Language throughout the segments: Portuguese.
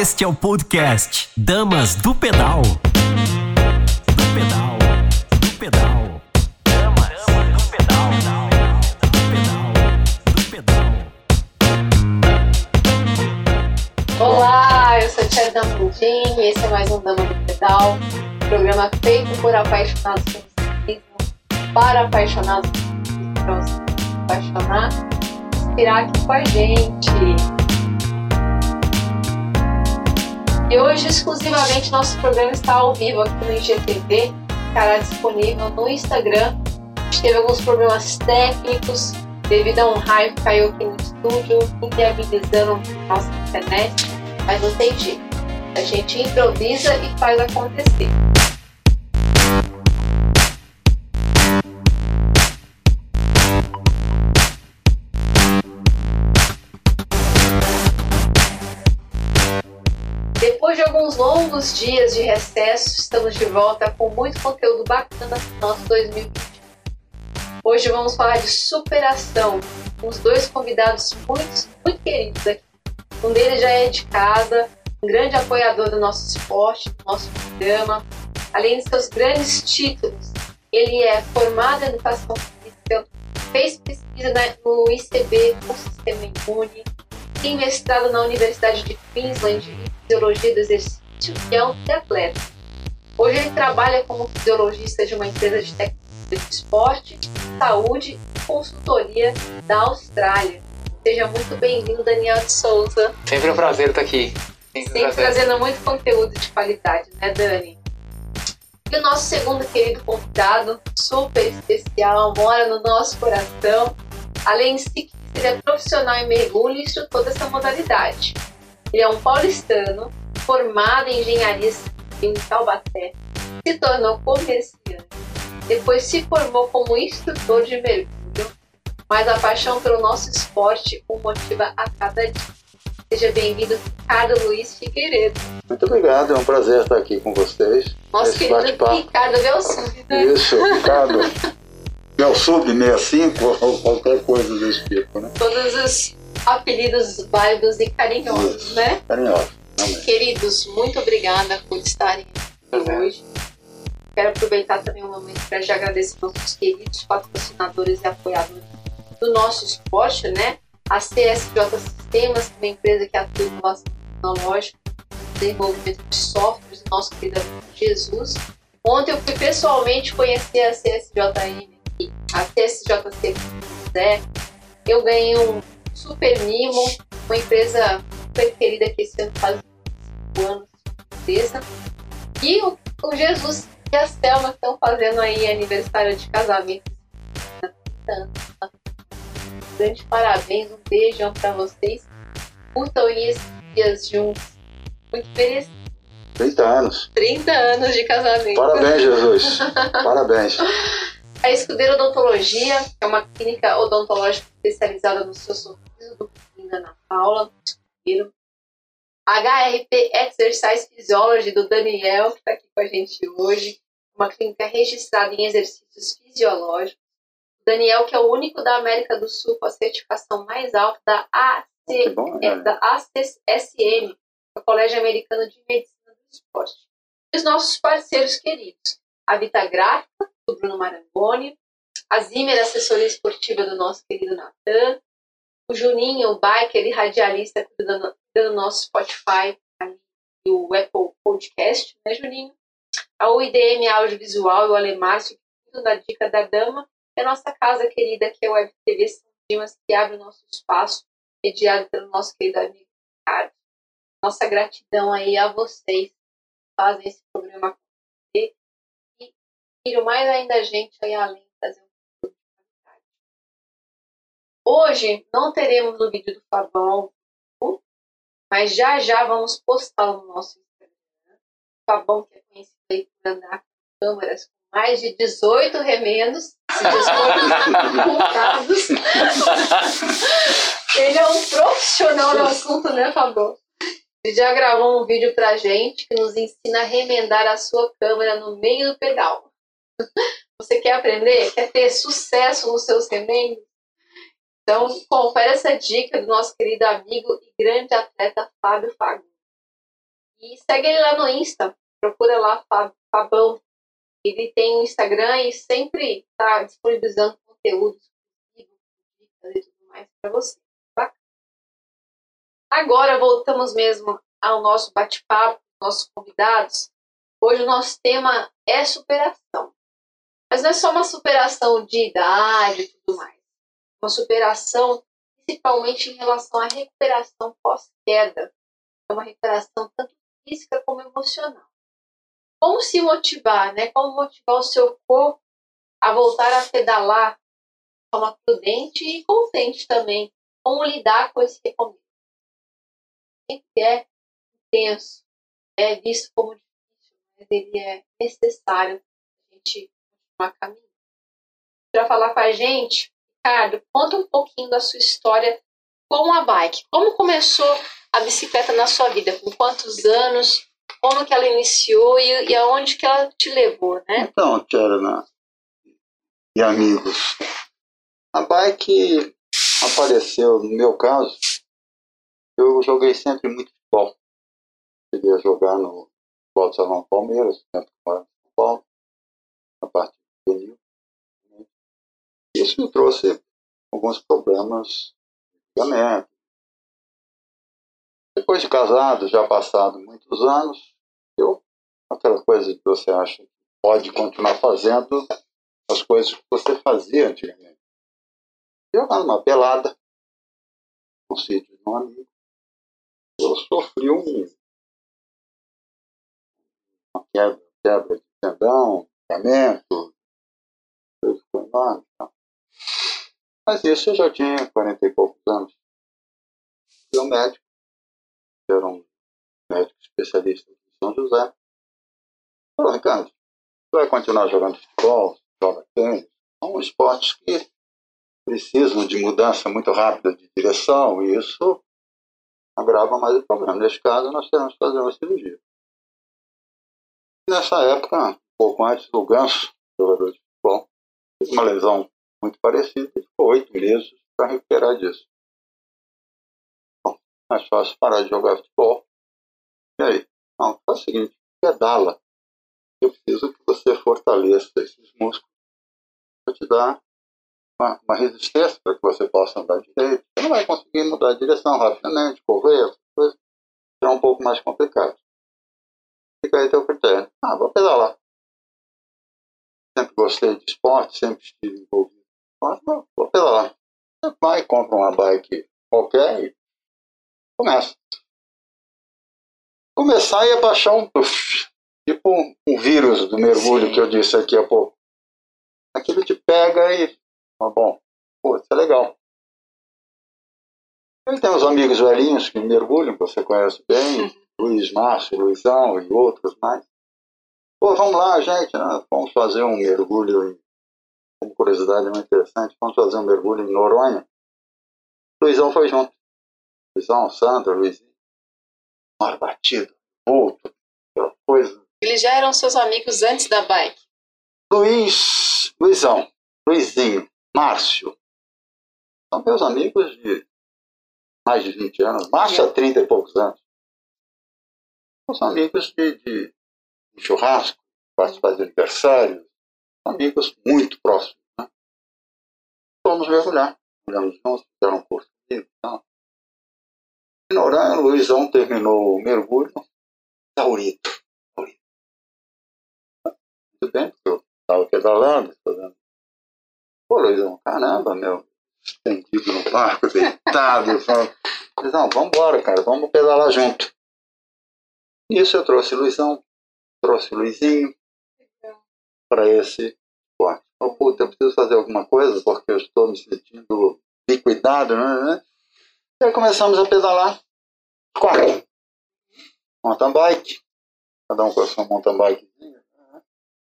Este é o podcast Damas do Pedal. Do pedal, do pedal. Damas do pedal. Do pedal, do pedal. Olá, eu sou a Tia Dampudim e esse é mais um Dama do Pedal, programa feito por apaixonados pelo ciclismo, para apaixonados pelo ciclismo, para se apaixonar, inspirar aqui com a gente. E hoje, exclusivamente, nosso programa está ao vivo aqui no IGTV, estará disponível no Instagram. A gente teve alguns problemas técnicos devido a um raio que caiu aqui no estúdio, inviabilizando nossa internet, mas não tem jeito. A gente improvisa e faz acontecer. Alguns longos dias de recesso, estamos de volta com muito conteúdo bacana no nosso 2020. Hoje vamos falar de superação, com os dois convidados muito, muito queridos aqui. Um deles já é de casa, um grande apoiador do nosso esporte, do nosso programa. Além de seus grandes títulos, ele é formado em educação física, fez pesquisa no ICB com sistema imune, tem mestrado na Universidade de Queensland Fisiologia do Exercício e é um triatleta. Hoje ele trabalha como fisiologista de uma empresa de tecnologia de esporte, saúde e consultoria da Austrália. Seja muito bem-vindo, Daniel de Souza. Sempre um prazer estar aqui. Sempre Sempre prazer. trazendo muito conteúdo de qualidade, né, Dani? E o nosso segundo querido convidado, super especial, mora no nosso coração. Além de ciclista, ele é profissional em mergulho e instrutor dessa modalidade. Ele é um paulistano, formado em engenharia em Taubaté, se tornou comerciante, depois se formou como instrutor de mergulho, mas a paixão pelo nosso esporte o motiva a cada dia. Seja bem-vindo, Ricardo Luiz Figueiredo. Muito obrigado, é um prazer estar aqui com vocês. Nosso Esse querido. Ricardo Belsub, né? Isso, Ricardo. Meu sub 65 ou qualquer coisa desse tipo, né? Todos os apelidos válidos e carinhosos, Isso. né? Carinhoso, realmente. Queridos, muito obrigada por estarem aqui hoje. Quero aproveitar também o momento para já agradecer nossos queridos patrocinadores e apoiadores do nosso esporte, né? A CSJ Sistemas, uma empresa que atua em inovação tecnológica, desenvolvimento de softwares, nosso querido Jesus. Ontem eu fui pessoalmente conhecer a CSJM a CSJC Zé. Eu ganhei um super mimo, uma empresa super querida que esse ano faz 5 anos de empresa. E o, o Jesus e a Selma estão fazendo aí aniversário de casamento. há 30 anos. Grande parabéns, um beijão pra vocês. Curtam aí esses dias juntos. Muito merecido. 30 anos. 30 anos de casamento. Parabéns, Jesus. Parabéns. A Escudeira Odontologia é uma clínica odontológica especializada no seu sorriso do da Ana Paula Escudeiro. HRP Exercise Physiology do Daniel, que está aqui com a gente hoje. Uma clínica registrada em exercícios fisiológicos. Daniel, que é o único da América do Sul com a certificação mais alta da bom, é, da ACSM, o Colégio Americano de Medicina do Esporte. E os nossos parceiros queridos, a Vita Gráfica, do Bruno Marangoni, a Zimmer, assessoria esportiva do nosso querido Natan, o Juninho, o biker e radialista cuidando do nosso Spotify e o Apple Podcast, né, Juninho? A UIDM Audiovisual e o cuidam da Dica da Dama, e a nossa casa querida, que é o Web TV São Dimas, que abre o nosso espaço, mediado pelo nosso querido amigo Ricardo. Nossa gratidão aí a vocês que fazem esse programa acontecer e inspiram mais ainda a gente aí além de fazer um conteúdo de qualidade. Hoje não teremos o vídeo do Fabão, mas já já vamos postá-lo no nosso Instagram. O Fabão que é conhecido aí por andar com câmeras com mais de 18 remendos, se dispõe contados. Ele é um profissional no assunto, né, Fabão? Ele já gravou um vídeo pra gente que nos ensina a remendar a sua câmera no meio do pedal. Você quer aprender? Quer ter sucesso nos seus remendos? Então, confere essa dica do nosso querido amigo e grande atleta Fábio Fagundes. E segue ele lá no Insta, procura lá Fabão. Ele tem um Instagram e sempre está disponibilizando conteúdos e tudo mais para você. Tá? Agora voltamos mesmo ao nosso bate-papo, nossos convidados. Hoje o nosso tema é superação. Mas não é só uma superação de idade e tudo mais. Uma superação principalmente em relação à recuperação pós-queda. É uma recuperação tanto física como emocional. Como se motivar, né? Como motivar o seu corpo a voltar a pedalar de forma prudente e contente também. Como lidar com esse recomeço. Sempre é intenso, é visto como difícil, mas ele é necessário a gente continuar caminhando. Para falar com a gente, Ricardo, conta um pouquinho da sua história com a bike. Como começou a bicicleta na sua vida? Com quantos anos? Como que ela iniciou e, e aonde que ela te levou, né? Então, Tiana e amigos, a bike apareceu, no meu caso, eu joguei sempre muito futebol. Cheguei a jogar no futebol Salão Palmeiras, sempre moro em São Paulo, na parte do juvenil. Isso me trouxe alguns problemas de ligamento. Depois de casado, já passado muitos anos, eu, aquela coisa que você acha que pode continuar fazendo as coisas que você fazia antigamente. Eu numa pelada, no sítio de um amigo, eu sofri um, uma quebra, quebra de tendão, ligamento, ficou enorme. Tá? Mas isso eu já tinha 40 e poucos anos. E o médico, que era um médico especialista de São José, falou, Ricardo, você vai continuar jogando futebol, joga tênis, são esportes que precisam de mudança muito rápida de direção e isso agrava mais o problema. Neste caso, nós temos que fazer uma cirurgia. Nessa época, um pouco antes, o Ganso, jogador de futebol, teve uma lesão muito parecida e ficou oito meses para recuperar disso. Bom, mais fácil parar de jogar futebol. E aí? Não, faz o seguinte, pedala. Eu preciso que você fortaleça esses músculos para te dar uma, uma resistência para que você possa andar direito. Você não vai conseguir mudar de direção rapidamente, correr, coisas. Será um pouco mais complicado. Fica aí teu critério. Ah, vou pedalar. Sempre gostei de esporte, sempre estive envolvido mas vou, vou pedalar. Você vai, compra uma bike qualquer e começa. Começar e baixar um tipo um, um vírus do mergulho Sim. que eu disse aqui há pouco. Aquilo te pega e. Ah, bom, pô, isso é legal. Ele tem uns amigos velhinhos que mergulham, que você conhece bem. Luiz Márcio, Luizão e outros mais. Pô, vamos lá, gente, né? vamos fazer um mergulho em como curiosidade muito interessante, vamos fazer um mergulho em Noronha. Luizão foi junto. Luizão, Sandra, Luizinho. Mar batido, vulto, aquela coisa. Eles já eram seus amigos antes da bike? Luiz, Luizão, Luizinho, Márcio. São meus amigos de mais de 20 anos. Márcio há 30 e poucos anos. São amigos de, de, de churrasco, participar de aniversários, amigos muito próximos. Né? Fomos mergulhar, olhamos juntos, fizeram um curso comigo. Então. E no horário, o Luizão terminou o mergulho, taurito. Muito bem, porque eu estava pedalando, fazendo. Pô, Luizão, caramba, meu, estendido no barco, deitado. Luizão, vamos embora, cara, vamos pedalar junto. Isso eu trouxe Luizão, trouxe Luizinho, para esse esporte. Oh, puta, eu preciso fazer alguma coisa porque eu estou me sentindo liquidado, né? né? E aí começamos a pedalar. Quatro. Mountain bike. Cada um com a sua mountain bike.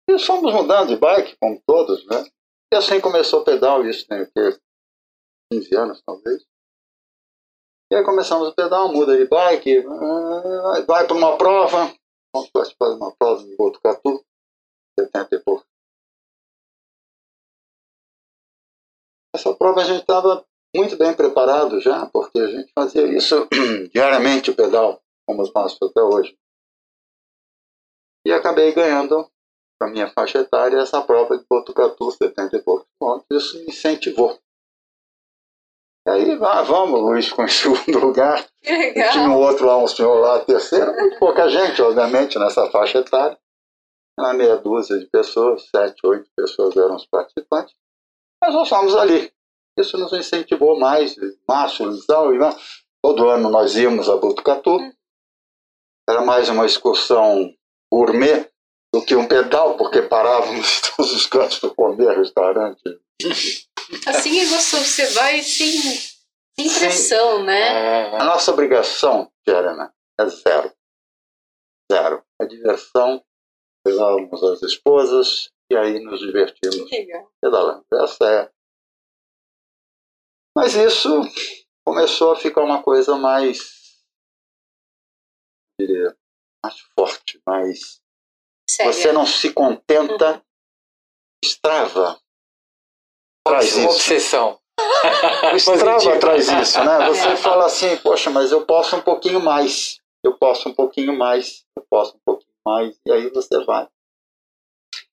E fomos mudando de bike, como todos, né? E assim começou o pedal, isso tem o quê? 15 anos, talvez. E aí começamos a pedal, muda de bike, vai para uma prova, vamos participar de uma prova em Botucatu, 70 e pouco. Essa prova a gente estava muito bem preparado já, porque a gente fazia isso diariamente o pedal, como os faço até hoje. E acabei ganhando, para minha faixa etária, essa prova de Botucatu, 70 e poucos pontos. Isso me incentivou. E aí, ah, vamos, Luiz, com o segundo lugar. E tinha um outro lá, um senhor lá, terceiro, muito pouca gente, obviamente, nessa faixa etária. Uma meia dúzia de pessoas, sete, oito pessoas eram os participantes. Mas nós fomos ali. Isso nos incentivou mais, Márcio, Luizão, e todo ano nós íamos a Botucatu. Era mais uma excursão gourmet do que um pedal, porque parávamos todos os cantos para comer, restaurante. Assim é gostoso, você vai sem, sem pressão, né? A nossa obrigação, Jeremy, é zero. Zero. É diversão, levávamos as esposas e aí nos divertimos pedalando. Essa é. Mas isso começou a ficar uma coisa mais. diria, mais forte, mais. Sério. Você não se contenta, Strava. Traz Uma isso. obsessão. O Strava Positivo. traz isso, né? Você É. fala assim, poxa, mas eu posso um pouquinho mais. Eu posso um pouquinho mais. Eu posso um pouquinho mais. E aí você vai.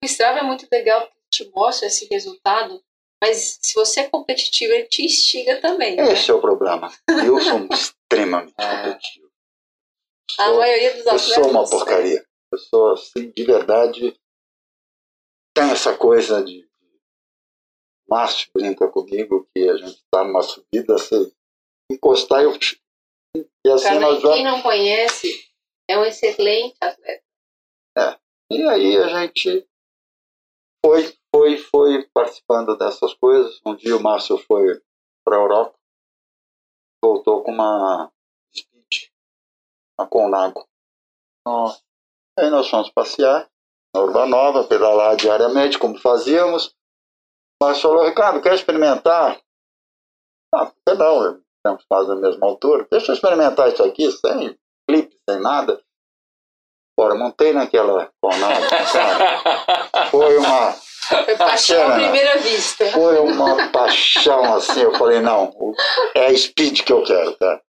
O Strava é muito legal porque te mostra esse resultado, mas se você é competitivo, ele te instiga também. né? Esse é o problema. Eu sou extremamente É. competitivo. A Sou- maioria dos Eu atletas. sou uma porcaria. Eu sou, assim, de verdade. Tem essa coisa de. Márcio brinca comigo que a gente está numa subida, se encostar, eu. E assim Pra nós quem não conhece, é um excelente atleta. E aí a gente foi, foi, foi participando dessas coisas. Um dia o Márcio foi para a Europa, voltou com uma speed, uma Conago. Nossa. Aí nós fomos passear na Urbanova, pedalar diariamente, como fazíamos. Mas falou, Ricardo, quer experimentar? Ah, não? Temos quase a mesma altura. Deixa eu experimentar isso aqui, sem clipe, sem nada. Bora, montei naquela Conago, cara. Foi uma, Foi paixão à Bacana. primeira vista. foi uma paixão assim. Eu falei, não, é a speed que eu quero, cara.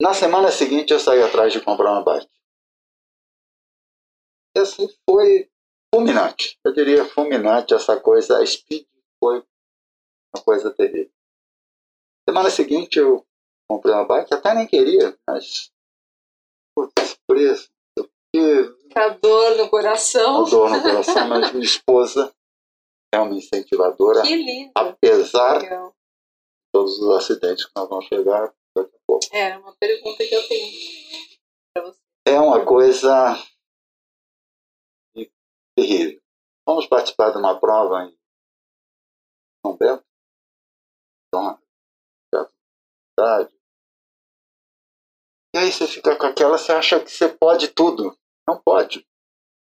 Na semana seguinte eu saí atrás de comprar uma bike. E assim foi fulminante. Eu diria fulminante essa coisa. A speed foi uma coisa terrível. Semana seguinte eu comprei uma bike, até nem queria, mas. Putz, esse preço, não sei o quê, Aquela dor no coração. uma dor no coração, mas minha esposa é uma incentivadora, Que lindo. apesar de todos os acidentes que nós vamos chegar daqui a pouco. É, uma pergunta que eu tenho pra você. É uma coisa terrível. Vamos participar de uma prova em São Bento, então, cidade. E aí você fica com aquela, você acha que você pode tudo. Não pode.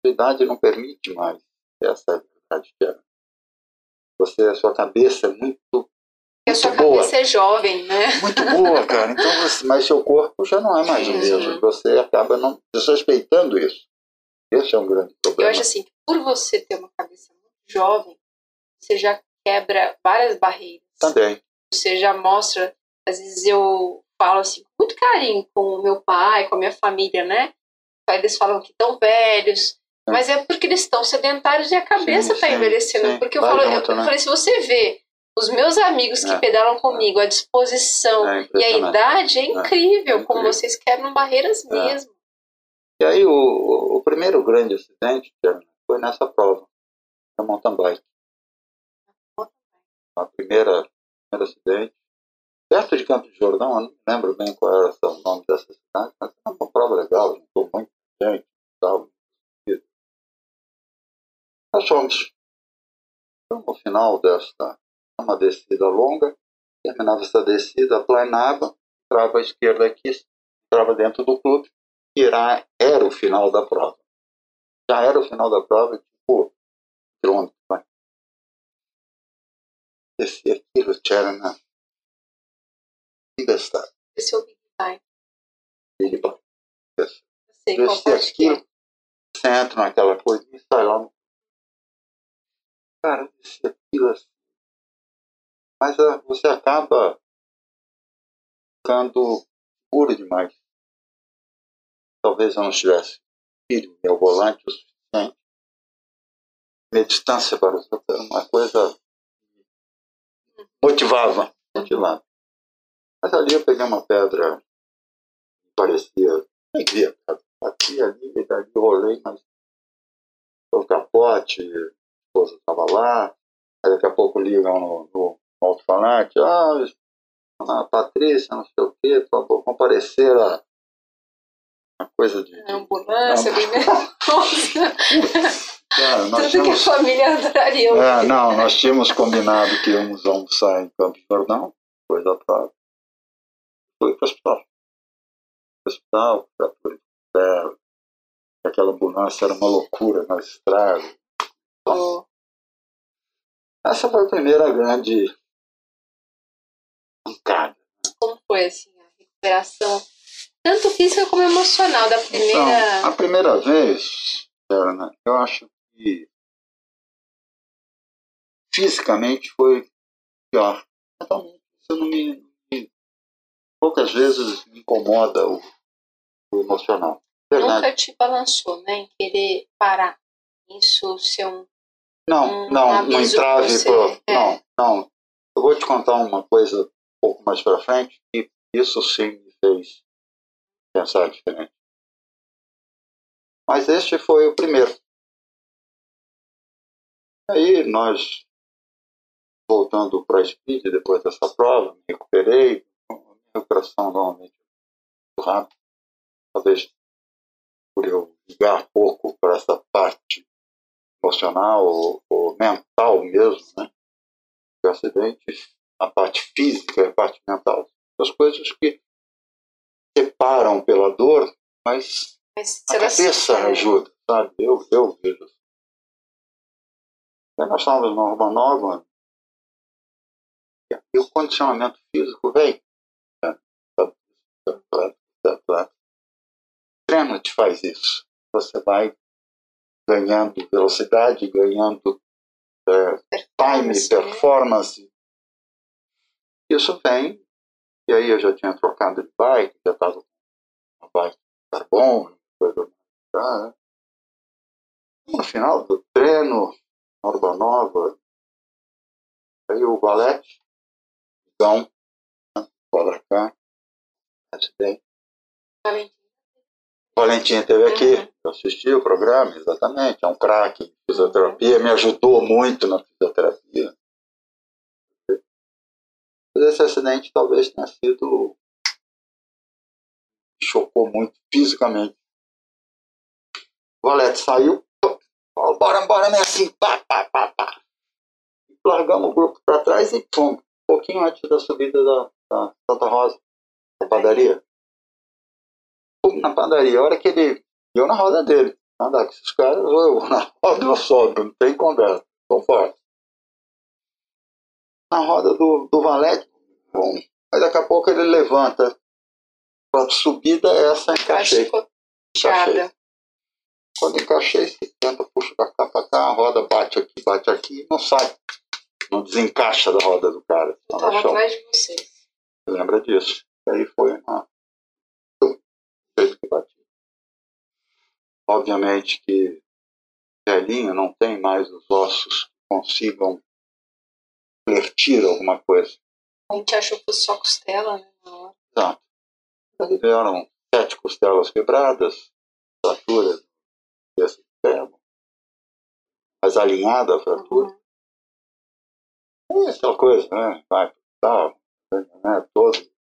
A idade não permite mais. Essa é a verdade que é. Você, a sua cabeça é muito, Porque a sua boa. cabeça é jovem, né? Muito boa, cara. Então, você, mas seu corpo já não é mais o mesmo. sim. Você acaba não desrespeitando isso. Esse é um grande Eu problema. acho assim, por você ter uma cabeça muito jovem, você já quebra várias barreiras. Também. Você já mostra, às vezes eu falo assim, muito carinho com o meu pai, com a minha família, né? Eles falam que estão velhos, É. mas é porque eles estão sedentários e a cabeça está envelhecendo. sim. Porque eu, falo, eu, junto, né? falei, se você vê os meus amigos que É. pedalam comigo, a disposição É e a idade é incrível, é como vocês quebram barreiras É. mesmo. E aí o, o- primeiro grande acidente foi nessa prova, da mountain bike. A primeira, primeiro acidente, perto de Campo de Jordão, eu não lembro bem qual era o nome dessa cidade, mas era uma prova legal, juntou muita gente tal. Nós fomos. Então, no final desta, uma descida longa, terminava essa descida, aplanava, entrava à esquerda aqui, entrava dentro do clube, e era, era o final da prova. Já era o final da prova, tipo, quilômetro, vai. Desci aquilo, era na tempestade. Esse é o Big Time. Ele bate. Eu sei qual que é. aquilo, você entra naquela coisa e sai lá no. Cara, desci aquilo assim. Mas ah, você acaba ficando puro demais. Talvez eu não estivesse respire meu volante o suficiente. Minha distância para era uma coisa que motivava, motivava. Mas ali eu peguei uma pedra que parecia, nem via, bati ali, e dali rolei, mas o capote, a esposa estava lá, aí daqui a pouco ligam no, no alto-falante, ah, a Patrícia, não sei o quê, por favor, comparecer a uma coisa de. A ambulância, bem É, nós Tudo tínhamos, que a família adoraria. é, não, nós tínhamos combinado que íamos almoçar em Campos Jordão, coisa pra. Fui para o hospital. Hospital, fratura de pé. Aquela ambulância era uma loucura na estrada. Oh, Essa foi a primeira grande pancada. Como foi assim a recuperação, tanto física como emocional, da primeira. Então, a primeira vez, Ana, eu acho que fisicamente foi pior. Totalmente. Isso não me- poucas vezes me incomoda o, o emocional. Verdade. Nunca te balançou, né? Em querer parar. Isso ser um. Não, um não, um entrave você, pro. é. Não, não. Eu vou te contar uma coisa um pouco mais pra frente e isso sim me fez pensar diferente. Mas este foi o primeiro. Aí nós, voltando para a Speed, depois dessa prova, me recuperei. Minha recuperação normalmente muito rápida. Talvez por eu ligar pouco para essa parte emocional ou, ou mental mesmo, né? O acidente, a parte física e a parte mental. As coisas que separam pela dor, mas Mas a cabeça é, ajuda, sabe? Eu, eu vejo. assim. Nós estávamos na Urbanova e o condicionamento físico vem. O treino te faz isso. Você vai ganhando velocidade, ganhando é, time, performance, né? performance. Isso vem, e aí eu já tinha trocado de bike, já estava com uma bike carbono, coisa tá, né? No final do treino, na Urbanova, aí o Valete, então, né, para cá, acidente. Valentim. Valentim esteve aqui, Uhum. eu assisti o programa, exatamente, é um craque em fisioterapia, me ajudou muito na fisioterapia. Mas esse acidente talvez tenha sido. me chocou muito fisicamente. O Valete saiu, falou, bora, bora, né? Assim, pá, pá, pá, pá. Largamos o grupo para trás e fomos. Um pouquinho antes da subida da, da Santa Rosa, da padaria. Na padaria. A hora que ele. Eu na roda dele. Andar com esses caras, eu vou na roda eu sobro, não tem conversa. Tô forte. Na roda do, do Valete, bom. Aí daqui a pouco ele levanta. Pra subida, essa encaixei. Encaixei. Quando encaixei, se tenta, puxa pra cá, pra cá, a roda bate aqui, bate aqui, não sai. Não desencaixa da roda do cara. Tá tava no chão. atrás de vocês. Você lembra disso? E aí foi uma. Que bati. Obviamente que velhinho não tem mais os ossos que consigam flertir alguma coisa. A gente achou que fosse só costela, né? Exato. Aí vieram sete costelas quebradas, fratura desse extremo, mais alinhada a fratura. É aquela coisa, né? Vai pro né? Todo.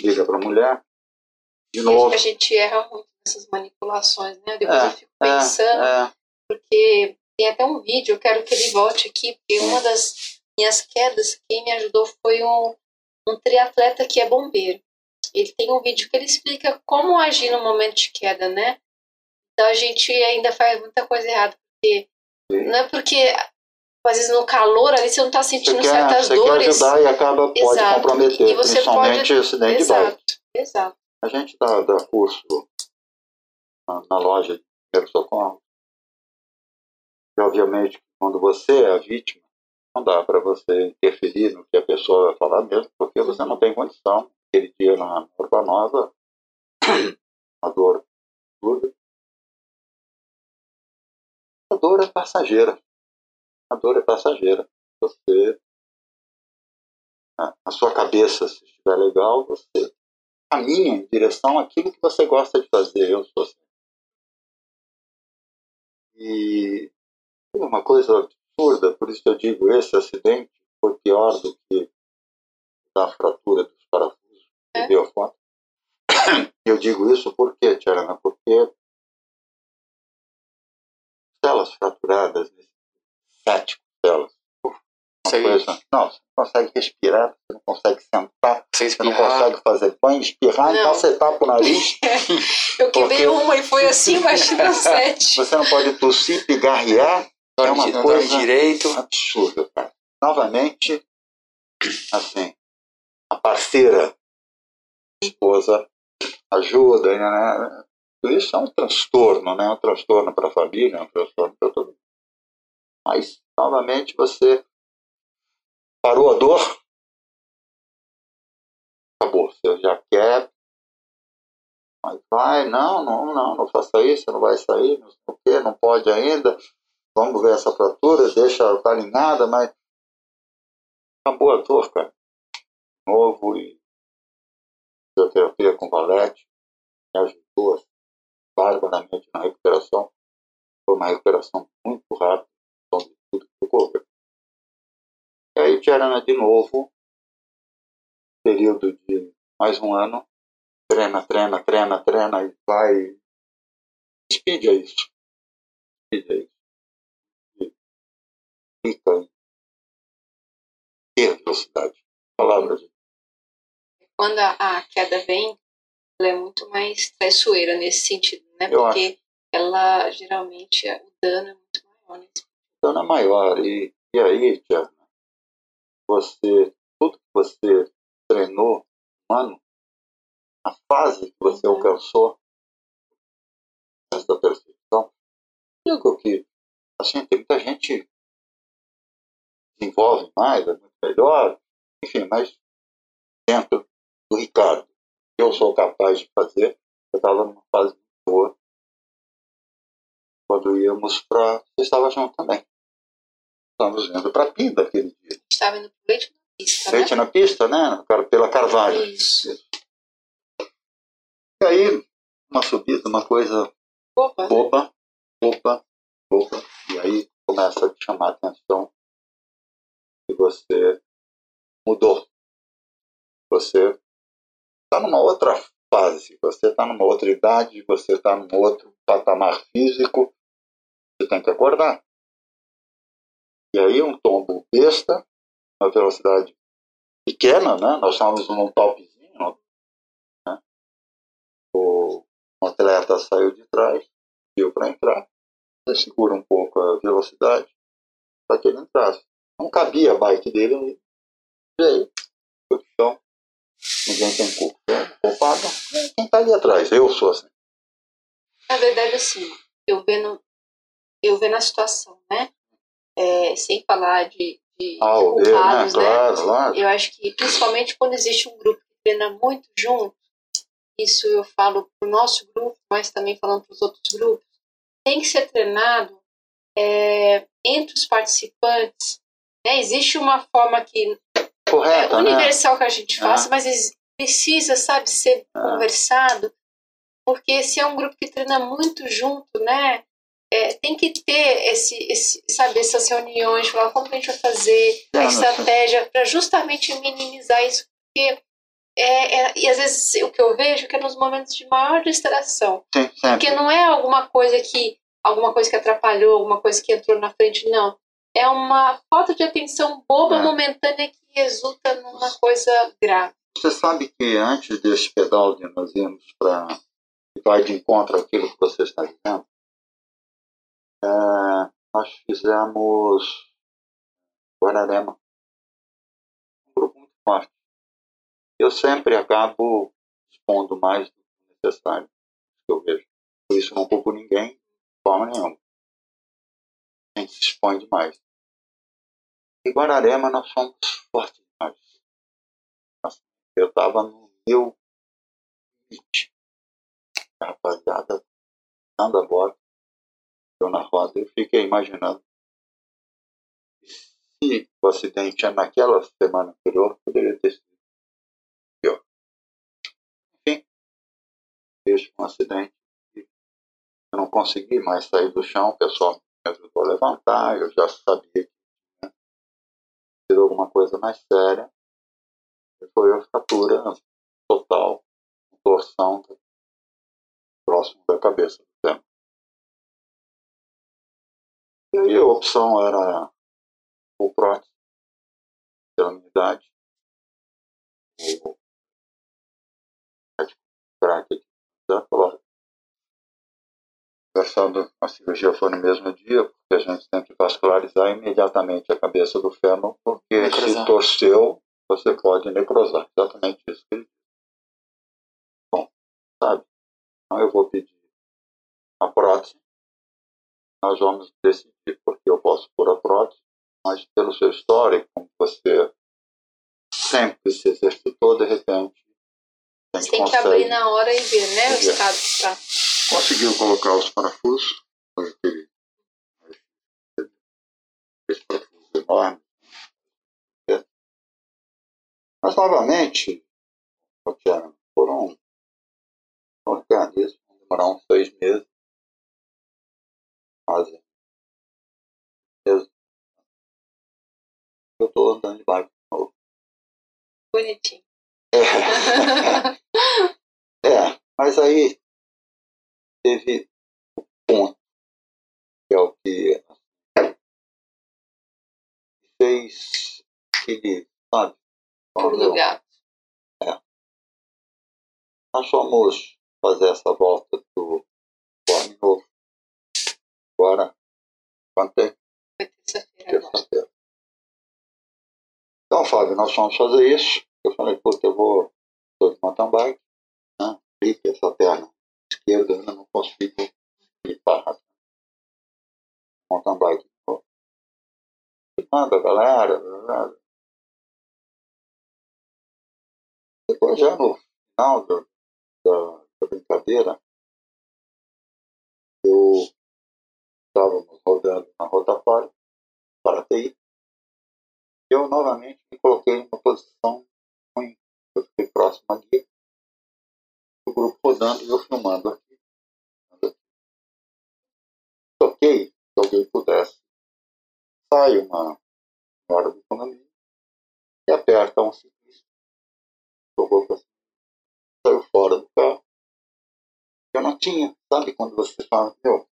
Liga pra mulher. De novo. a gente erra muito nessas manipulações, né? Depois É, eu fico pensando, É, porque tem até um vídeo, eu quero que ele volte aqui, porque uma das minhas quedas, quem me ajudou foi um, um triatleta que é bombeiro. Ele tem um vídeo que ele explica como agir no momento de queda, né? Então a gente ainda faz muita coisa errada, porque não é porque às vezes no calor ali você não está sentindo quer, certas você quer dores. ajudar e acaba, pode Exato. comprometer, E você principalmente pode- acidente de bike. Exato, exato. A gente dá, dá curso na, na loja de primeiro socorro. E obviamente, quando você é a vítima, não dá para você interferir no que a pessoa vai falar mesmo, porque você não tem condição. Aquele dia na Urbanova, a dor tudo. A dor é passageira. A dor é passageira. Você, a sua cabeça, se estiver legal, você caminha em direção àquilo que você gosta de fazer. Eu sou assim. E uma coisa absurda, por isso eu digo, esse acidente foi pior do que a fratura dos parafusos que É. deu a foto. Eu digo isso por quê, Tiarana? Porque celas fraturadas, sete uma Consegue, coisa, não, você não consegue respirar, você não consegue sentar, você você não consegue fazer banho, espirrar, Não. então você tapa o nariz, Eu quebrei uma e foi assim, imagina sete. você não pode tossir, pigarrear, é uma não coisa direito. absurda, cara. Novamente, assim, a parceira, a esposa, ajuda, né? Tudo isso é um transtorno, né? Um transtorno para a família, um transtorno para todo mundo. Mas, novamente, você parou a dor, acabou. Você já quer, mas vai, não, não, não, não faça isso, não vai sair, não sei o quê, não pode ainda. Vamos ver essa fratura, deixa tá alinhada, mas acabou a dor, cara. Novo e fisioterapia com valete me ajudou assim, barbaramente na recuperação. Foi uma recuperação muito rápida, E Tiarana, de novo, período de mais um ano, treina, treina, treina, treina e vai. Speed é isso. Speed é isso. E em ter velocidade. Palavra de Quando a, queda vem, ela é muito mais traiçoeira nesse sentido, né? Eu Porque ela, geralmente, o dano é muito maior. Né? dano é maior. E, e aí, Tiana, você, tudo que você treinou um ano, a fase que você Uhum. alcançou, essa perfeição, digo que, assim, tem muita gente que desenvolve mais, é muito melhor, enfim, mas dentro do Ricardo, que eu sou capaz de fazer, eu estava numa fase muito boa quando íamos para. Você estava junto também. Estávamos indo para Pinda aquele dia. Estava indo pro leite na pista, Feito né? na pista, né? Car- Pela Carvalho. Isso. E aí, uma subida, uma coisa Opa, boba, boba, boba. E aí começa a te chamar a atenção que você mudou. Você está numa outra fase, você está numa outra idade, você está num outro patamar físico. Você tem que acordar. E aí um tombo besta, uma velocidade pequena, né? Nós estávamos num topzinho, né? O o atleta saiu de trás, deu para entrar, você segura um pouco a velocidade para que ele entrasse. Não cabia a bike dele. E foi pro chão. Ninguém tem culpa. O culpado é quem está ali atrás. Eu sou assim. na verdade, assim, eu vendo, eu vendo a situação, né? É, sem falar de, de, Ah, de né? culpados, né? Claro, claro. Eu acho que, principalmente quando existe um grupo que treina muito junto, isso eu falo para o nosso grupo, mas também falando para os outros grupos, tem que ser treinado é, entre os participantes. Né? Existe uma forma que é Correto, né? universal que a gente É. faça, mas ex- precisa, sabe, ser conversado, porque se é um grupo que treina muito junto, né? É, tem que ter esse, esse, sabe, essas reuniões, falar como a gente vai fazer, a estratégia, para justamente minimizar isso, porque é, é- e às vezes o que eu vejo é que é nos momentos de maior distração, Sim, porque não é alguma coisa que alguma coisa que atrapalhou, alguma coisa que entrou na frente, não. É uma falta de atenção boba, É. momentânea, que resulta numa coisa grave. Você sabe que antes desse pedal de nós irmos para vai de encontro àquilo que você está dizendo, é, nós fizemos Guararema. Um grupo muito forte. Eu sempre acabo expondo mais do que necessário, que eu vejo. Por isso não culpo ninguém, de forma nenhuma. A gente se expõe demais. Em Guararema nós somos fortes demais. Eu estava no meu limite. A rapaziada andando a eu na roda, eu fiquei imaginando se o acidente é naquela semana anterior, poderia ter sido pior. Enfim, fez um acidente. Eu não consegui mais sair do chão, o pessoal me ajudou a levantar, eu já sabia que tinha sido alguma coisa mais séria. E foi a fratura total, torção próximo da cabeça E aí a opção era o próximo, pela minha idade, o da falou, conversando a cirurgia foi no mesmo dia, porque a gente tem que vascularizar imediatamente a cabeça do fêmur, porque Necrosar. se torceu, você pode necrosar. Exatamente isso que ele disse. Bom, sabe? Então eu vou pedir a prótese, nós vamos decidir, porque eu posso pôr a prótese, mas pelo seu histórico, como você sempre se exercitou, de repente, a Você gente tem que consegue. abrir na hora e ver, né? O estado que tá. Conseguiu colocar os parafusos, foi aquele esse parafuso enorme. Mas novamente, Tatiana, foram organismos, vão demorar uns seis meses, meses. Eu estou andando de bike de novo. Bonitinho. É. é, mas aí teve o ponto, que é o que fez aquele, sabe? Pulo do gato. Nós fomos fazer essa volta do. Agora, quanto é? Terça-feira. Então, Fábio, nós fomos fazer isso. Eu falei, puta, eu vou tô de mountain bike, né? Clique essa perna esquerda, eu ainda não consigo clicar rápido. Mountain bike. Manda, galera. galera. Depois, já no final do, da, da brincadeira, eu estávamos rodando na rotatória para a TI. Eu novamente me coloquei numa posição ruim. Eu fiquei próximo guia. O grupo rodando e eu filmando aqui. Toquei, se alguém pudesse. Sai uma hora do condomínio e aperta um ciclista. Jogou para. Saiu fora do carro. Eu não tinha, sabe quando você fala, meu,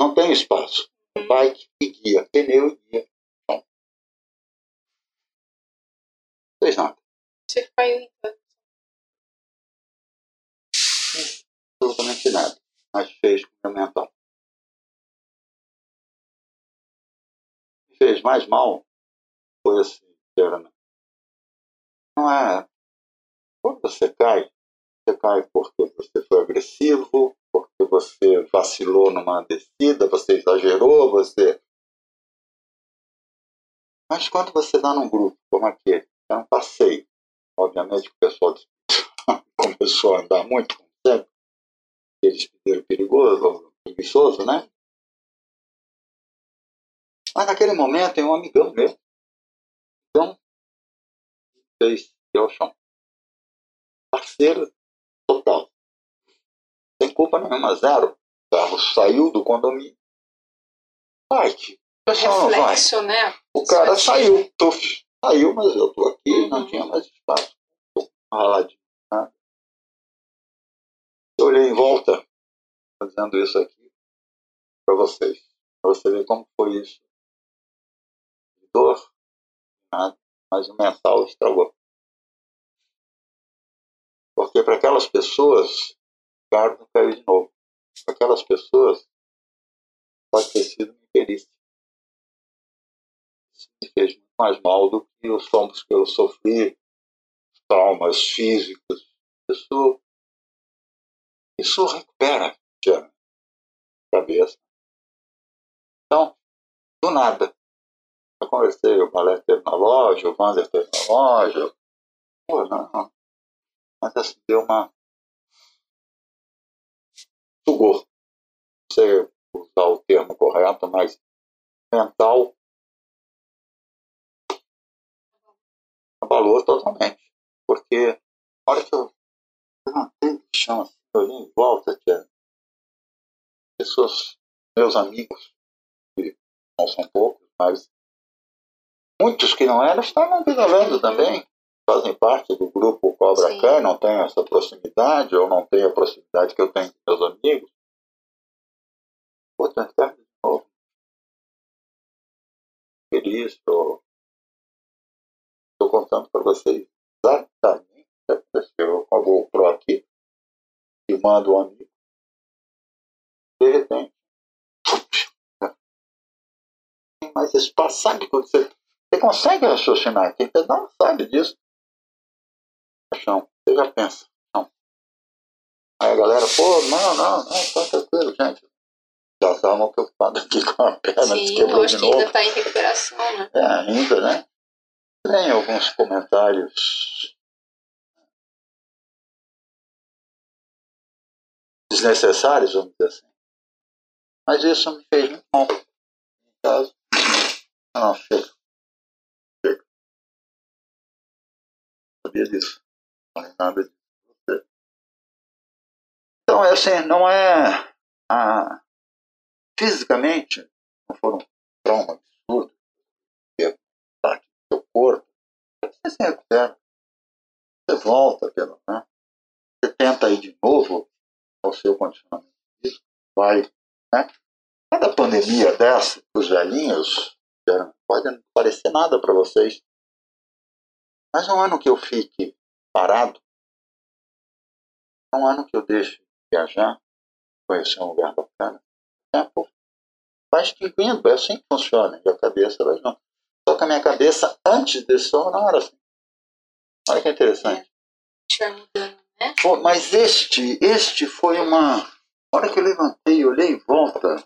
não tem espaço. Bike e guia, pneu e guia. Não. Fez nada. Você caiu então. absolutamente nada, mas fez com o meu mental. O que fez mais mal foi assim, sinceramente. Não é. Quando você cai, você cai porque você foi agressivo, porque você vacilou numa descida, você exagerou, você. Mas quando você dá num grupo como aquele, é um passeio, obviamente o pessoal começou a andar muito, como sempre, eles pediram perigoso, preguiçoso, né? Mas naquele momento tem um amigão meu. Então, fez ao chão. Parceiro total. Sem culpa nenhuma, zero. O carro saiu do condomínio. Tio. O pessoal não vai. Reflexo, né? O cara saiu, tuf, saiu, mas eu tô aqui, não Uhum. tinha mais espaço. Tô raladinho. Né? Eu olhei em volta, fazendo isso aqui para vocês, para você ver como foi isso. Dor, nada, mas o mental estragou. Porque para aquelas pessoas, carro caiu de novo. Aquelas pessoas, pode ter sido uma imperícia me fez muito mais mal do que os tombos que eu sofri, traumas físicos. Isso, isso recupera a cabeça. Então, do nada. Eu conversei, o Balé teve na loja, o Wander teve na loja. Pô, não, não. Mas assim, deu uma. Sugou. Não sei usar o termo correto, mas mental abalou totalmente. Porque a hora que eu levantei do chão, assim, eu olhei em volta, tinha pessoas, meus amigos, que não são poucos, mas muitos que não eram, estavam pedalando também. Fazem parte do grupo Cobra Sim. Não tem essa proximidade, ou não tem a proximidade que eu tenho com meus amigos. Pô, tentar de novo. Feliz, estou contando para vocês exatamente o que aconteceu com a GoPro aqui, filmando um amigo. De repente, tem mais espaço, sabe quando você, você consegue raciocinar, quem não sabe disso. Chão, você já pensa, não. Aí a galera, pô, não, não, não, tá tranquilo, gente. Já estavam preocupados aqui com a perna, Sim, quebrou eu acho de que ainda novo. está em recuperação, né? É, ainda, né? Tem alguns comentários desnecessários, vamos dizer assim. Mas isso me fez muito mal. No caso, não, chega. Chega. Sabia disso. Não é nada disso. Então, é assim, não é. A, fisicamente, não foram trauma absurdo, que é parte do seu corpo. Você se recupera. Você volta pelo, né? Você tenta ir de novo ao seu condicionamento físico, vai, né? Cada pandemia dessa, os velhinhos, pode não parecer nada para vocês. Mas um ano que eu fique parado, é um ano que eu deixo de viajar, conhecer um lugar bacana, o tempo vai extinguindo, é assim que funciona, e a cabeça vai não. Só que a minha cabeça, antes desse sono, não era assim. Olha que interessante. Mudando, né? Pô, mas este, este foi uma. A hora que eu levantei, olhei em volta.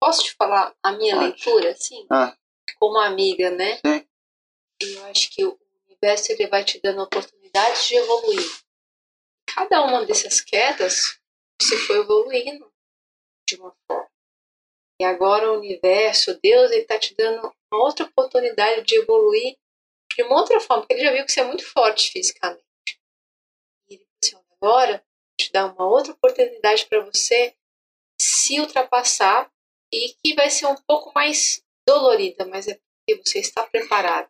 Posso te falar a minha Pode. leitura, assim? Ah. Como amiga, né? Sim. Eu acho que o universo ele vai te dando oportunidades de evoluir. Cada uma dessas quedas, você foi evoluindo de uma forma. E agora o universo, Deus, ele está te dando uma outra oportunidade de evoluir de uma outra forma, porque ele já viu que você é muito forte fisicamente. E ele falou assim, "Olha, agora te dar uma outra oportunidade para você se ultrapassar e que vai ser um pouco mais dolorida, mas é porque você está preparado.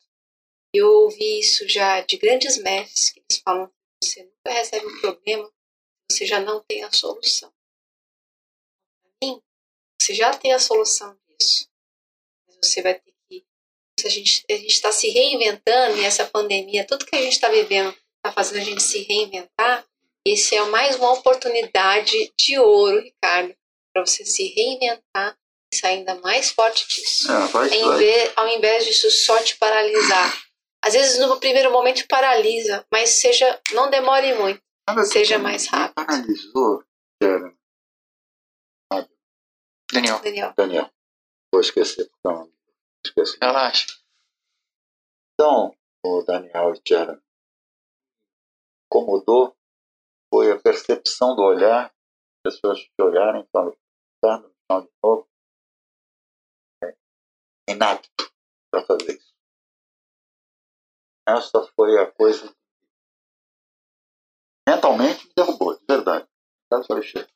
Eu ouvi isso já de grandes mestres que eles falam que você nunca recebe um problema, você já não tem a solução. Para mim, você já tem a solução disso. Mas você vai ter que. Se a gente a está se reinventando e essa pandemia, tudo que a gente está vivendo está fazendo a gente se reinventar. Esse é mais uma oportunidade de ouro, Ricardo, para você se reinventar e sair ainda mais forte disso É, vai, vai. vez, ao invés disso só te paralisar. Às vezes no primeiro momento paralisa, mas seja, não demore muito. Sabe que seja que mais rápido. Paralisou, Karen? Daniel, Daniel. Daniel. Vou esquecer, não esqueço. relaxa. Então, o Daniel e Karen. Incomodou foi a percepção do olhar, as pessoas te olharem e falam, tá no chão de novo. É inapto para fazer isso. Essa foi a coisa que mentalmente me derrubou, de verdade. Eu falei, chega.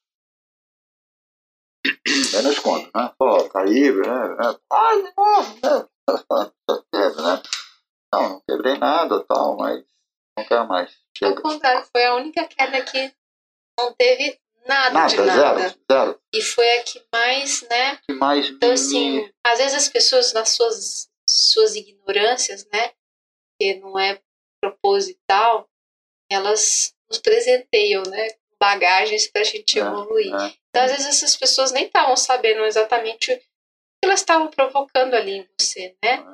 Eu não escondo, né? Pô, caí, né? né? Ai, de novo, né? Não, não quebrei nada tal, mas não quero mais. Ao Chega. contrário, foi a única queda que não teve nada, Nada, de nada. zero, zero. E foi a que mais, né? que mais Então, me- assim, às vezes as pessoas, nas suas, suas ignorâncias, né? Que não é proposital, elas nos presenteiam, né? Bagagens para a gente É, evoluir. é. Então, às vezes, essas pessoas nem estavam sabendo exatamente o que elas estavam provocando ali em você, né?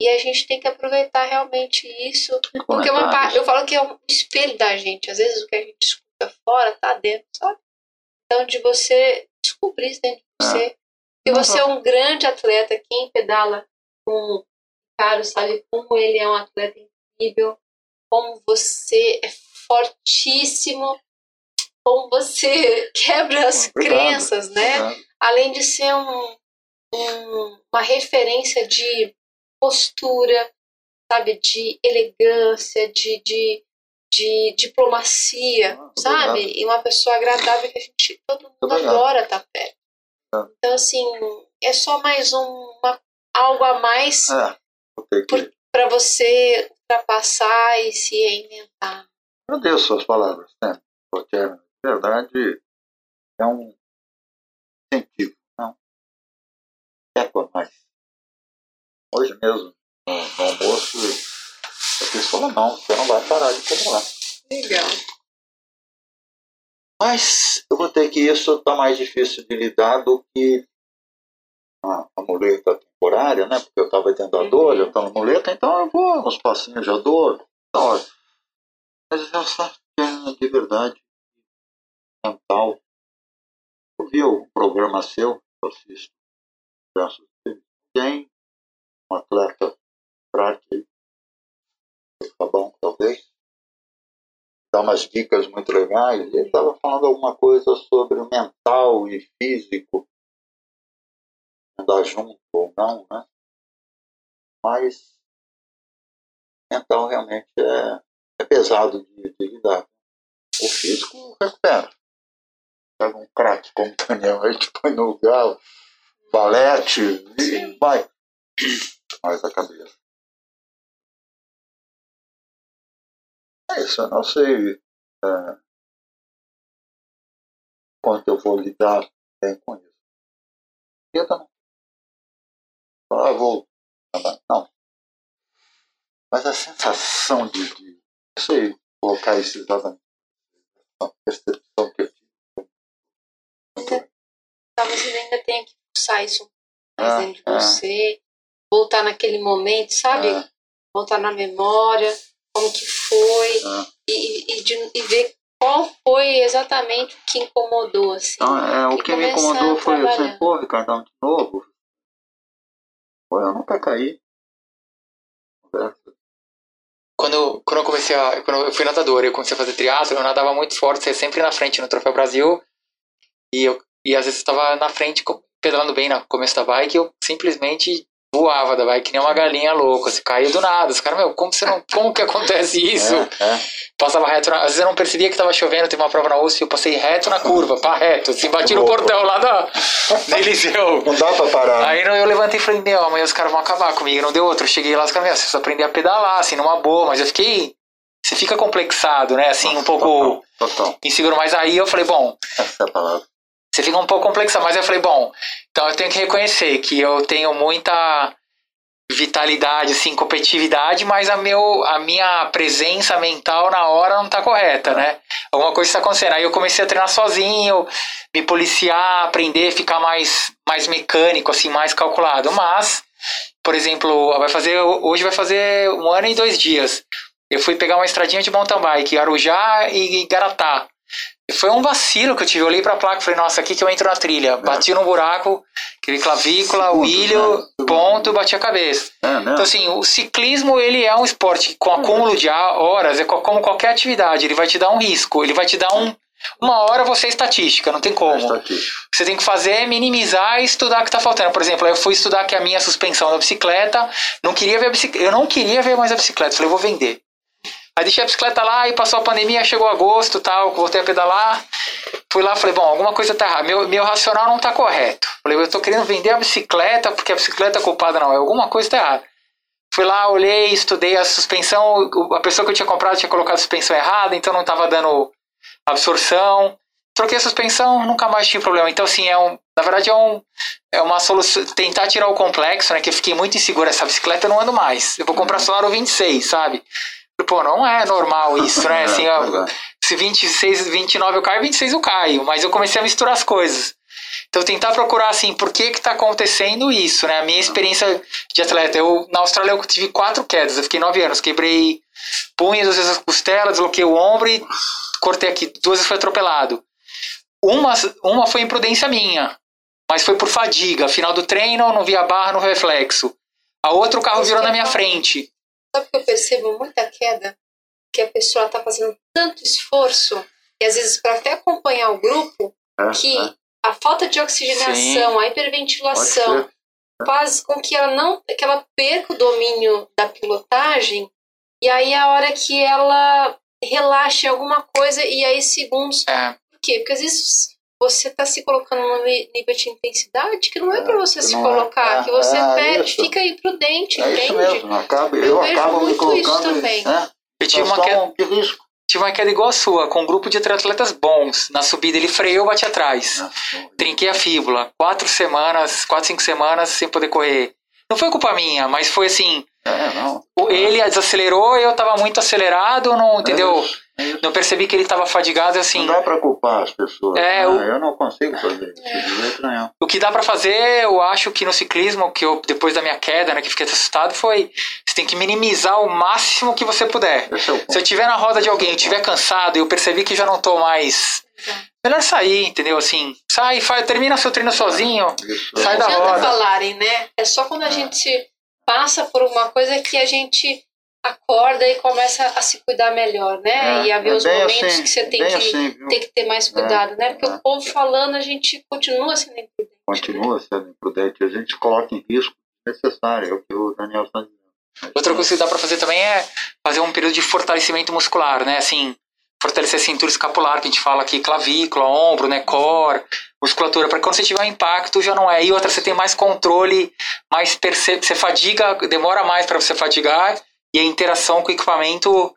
E a gente tem que aproveitar realmente isso. Porque é uma parte, eu falo que é um espelho da gente. Às vezes o que a gente escuta fora tá dentro, sabe? Então, de você descobrir isso dentro de você. Que você é um grande atleta. Quem pedala com Caro sabe como ele é um atleta incrível. Como você é fortíssimo. como você quebra as Obrigado, crenças, né? Obrigado. Além de ser um, um- uma referência de postura, sabe, de elegância, de, de, de diplomacia, Ah, sabe? obrigado. E uma pessoa agradável que a gente todo mundo Obrigado. adora estar perto. Ah. Então, assim, é só mais um, uma, algo a mais É. para você ultrapassar e se reinventar. Agradeço suas palavras, né? Porque, na verdade, é um incentivo, não? É por mais. Hoje mesmo, no, no almoço, a pessoa falou, não, você não vai parar de pedalar. Legal. Mas eu vou ter que isso está mais difícil de lidar do que a, a muleta temporária, né? Porque eu estava tendo a dor, eu estava na muleta, então eu vou nos passinhos de dor. Então, mas essa perna de verdade mental. Eu vi um programa seu, eu assisto diversos. Tem um atleta craque, tá bom, talvez dá umas dicas muito legais. Ele estava falando alguma coisa sobre o mental e físico, andar junto ou não, né? Mas mental realmente é, é pesado de, de lidar. O físico recupera. Pega um craque como o Daniel, aí te põe no lugar, balete, e vai. Mais a cabeça. É isso, eu não sei é, quanto eu vou lidar bem com isso. Eu não. Ah, vou. Não. Mas a sensação de, de não sei colocar isso exatamente. A percepção que eu tive. Talvez ele ainda tenha que pulsar isso mais Ah, dentro de ah. você, voltar naquele momento, sabe? Ah. Voltar na memória, como que foi, Ah. e, e, de- e ver qual foi exatamente o que incomodou, assim. Então, é, o E que me incomodou foi eu falei, pô, Ricardão, de novo. Pô, eu nunca caí. Quando, eu- quando eu comecei a. Quando eu fui nadador, eu comecei a fazer triatlo, eu nadava muito forte, saía sempre na frente no Troféu Brasil. E, eu, e às vezes estava na frente, pedalando bem no começo da bike, eu simplesmente voava da bike, que nem uma galinha louca. Você caía do nada. Os caras, meu, como, você não, como que acontece isso? É, é. Passava reto, na, às vezes eu não percebia que tava chovendo, teve uma prova na USP, eu passei reto na curva, pá, reto, assim, bati no portão lá da, Eliseu. Não dá pra parar. Aí eu levantei e falei, meu, amanhã os caras vão acabar comigo, não deu outro. Eu cheguei lá, os caras, meu, você precisa aprender a pedalar, assim, numa boa, mas eu fiquei, você fica complexado, né, assim, um pouco Total, total. inseguro, mas aí eu falei, bom, Você fica um pouco complexado, mas eu falei, bom, então eu tenho que reconhecer que eu tenho muita vitalidade, assim, competitividade, mas a, meu, a minha presença mental na hora não tá correta, né? Alguma coisa está acontecendo. Aí eu comecei a treinar sozinho, me policiar, aprender, ficar mais, mais mecânico, assim, mais calculado. Mas, por exemplo, vai fazer, hoje vai fazer um ano e dois dias. Eu fui pegar uma estradinha de mountain bike, Arujá e Garatá. Foi um vacilo que eu tive. Eu olhei pra placa e falei, nossa, aqui que eu entro na trilha. Bati num buraco, aquele clavícula, o ilho, né? ponto, bati a cabeça. É, né? Então, assim, o ciclismo, ele é um esporte com acúmulo de horas, é co- como qualquer atividade. Ele vai te dar um risco, ele vai te dar um... Uma hora você é estatística, não tem como. Você tem que fazer é minimizar e estudar o que está faltando. Por exemplo, eu fui estudar que a minha suspensão da bicicleta, não queria ver a bicicleta, eu não queria ver mais a bicicleta, falei, eu vou vender. Aí deixei a bicicleta lá e passou a pandemia, chegou agosto tal, voltei a pedalar. Fui lá, falei, bom, alguma coisa tá errada. Meu, meu racional não tá correto. Falei, eu tô querendo vender a bicicleta porque a bicicleta é culpada, não. É alguma coisa tá errada. Fui lá, olhei, estudei a suspensão. A pessoa que eu tinha comprado tinha colocado a suspensão errada, então não tava dando absorção. Troquei a suspensão, nunca mais tive problema. Então, assim, é um, na verdade é, um, é uma solução. Tentar tirar o complexo, né? Que eu fiquei muito inseguro. Essa bicicleta eu não ando mais. Eu vou comprar só aro 26, sabe? Pô, não é normal isso, né? Assim, É, ó, se 26, 29 eu caio, 26 eu caio. Mas eu comecei a misturar as coisas. Então, tentar procurar, assim, por que que tá acontecendo isso, né? A minha experiência de atleta. Eu, na Austrália eu tive quatro quedas. Eu fiquei nove anos. Quebrei punho, duas vezes a costela, desloquei o ombro e cortei aqui. Duas vezes foi atropelado. Uma, uma foi imprudência minha. Mas foi por fadiga. Final do treino, não vi a barra no reflexo. A outra, o carro virou na minha frente. Sabe que eu percebo muita queda? Que a pessoa tá fazendo tanto esforço E às vezes, para até acompanhar o grupo, É, que é, a falta de oxigenação, a pode hiperventilação, faz com que ela não que ela perca o domínio da pilotagem e aí a hora que ela relaxe alguma coisa e aí segundos É, por quê? Porque às vezes você está se colocando num nível de intensidade que não é para você que se não é. colocar, É, que você é, perde, isso. fica imprudente, É isso entende? mesmo. Acaba, eu, Eu vejo acabo me muito isso colocando também. né, eu tive uma, queda, de risco. tive uma queda igual a sua, com um grupo de atletas bons. Na subida ele freou, bati atrás. né. Trinquei a fíbula. Quatro semanas, quatro, cinco semanas sem poder correr. Não foi culpa minha, mas foi assim. É, não. Ele desacelerou, eu tava muito acelerado, não, entendeu? É é. Não percebi que ele tava fadigado, assim. Não dá pra culpar as pessoas. É, né? o- Eu não consigo fazer isso nenhum. O que dá pra fazer, eu acho que no ciclismo, que eu depois da minha queda, né, que fiquei assustado, foi você tem que minimizar o máximo que você puder. É Se eu estiver na roda de alguém, eu estiver cansado e eu percebi que já não tô mais, melhor sair, entendeu? Assim, sai, faz, termina seu treino sozinho. Isso sai é da Não roda. adianta falarem, né? É só quando a É. gente passa por uma coisa que a gente acorda e começa a se cuidar melhor, né? É, e a ver é os momentos assim, que você tem que, assim, tem que ter mais cuidado, né? Porque é. o povo falando, a gente continua sendo imprudente. Continua sendo imprudente. A gente coloca em risco necessário. É o que o Daniel está dizendo. Outra coisa que dá pra fazer também é fazer um período de fortalecimento muscular, né? Assim, fortalecer a cintura escapular, que a gente fala aqui, clavícula, ombro, né? Core, musculatura, para quando você tiver um impacto já não é. E outra, você tem mais controle, mais perce... você fadiga, demora mais para você fadigar e a interação com o equipamento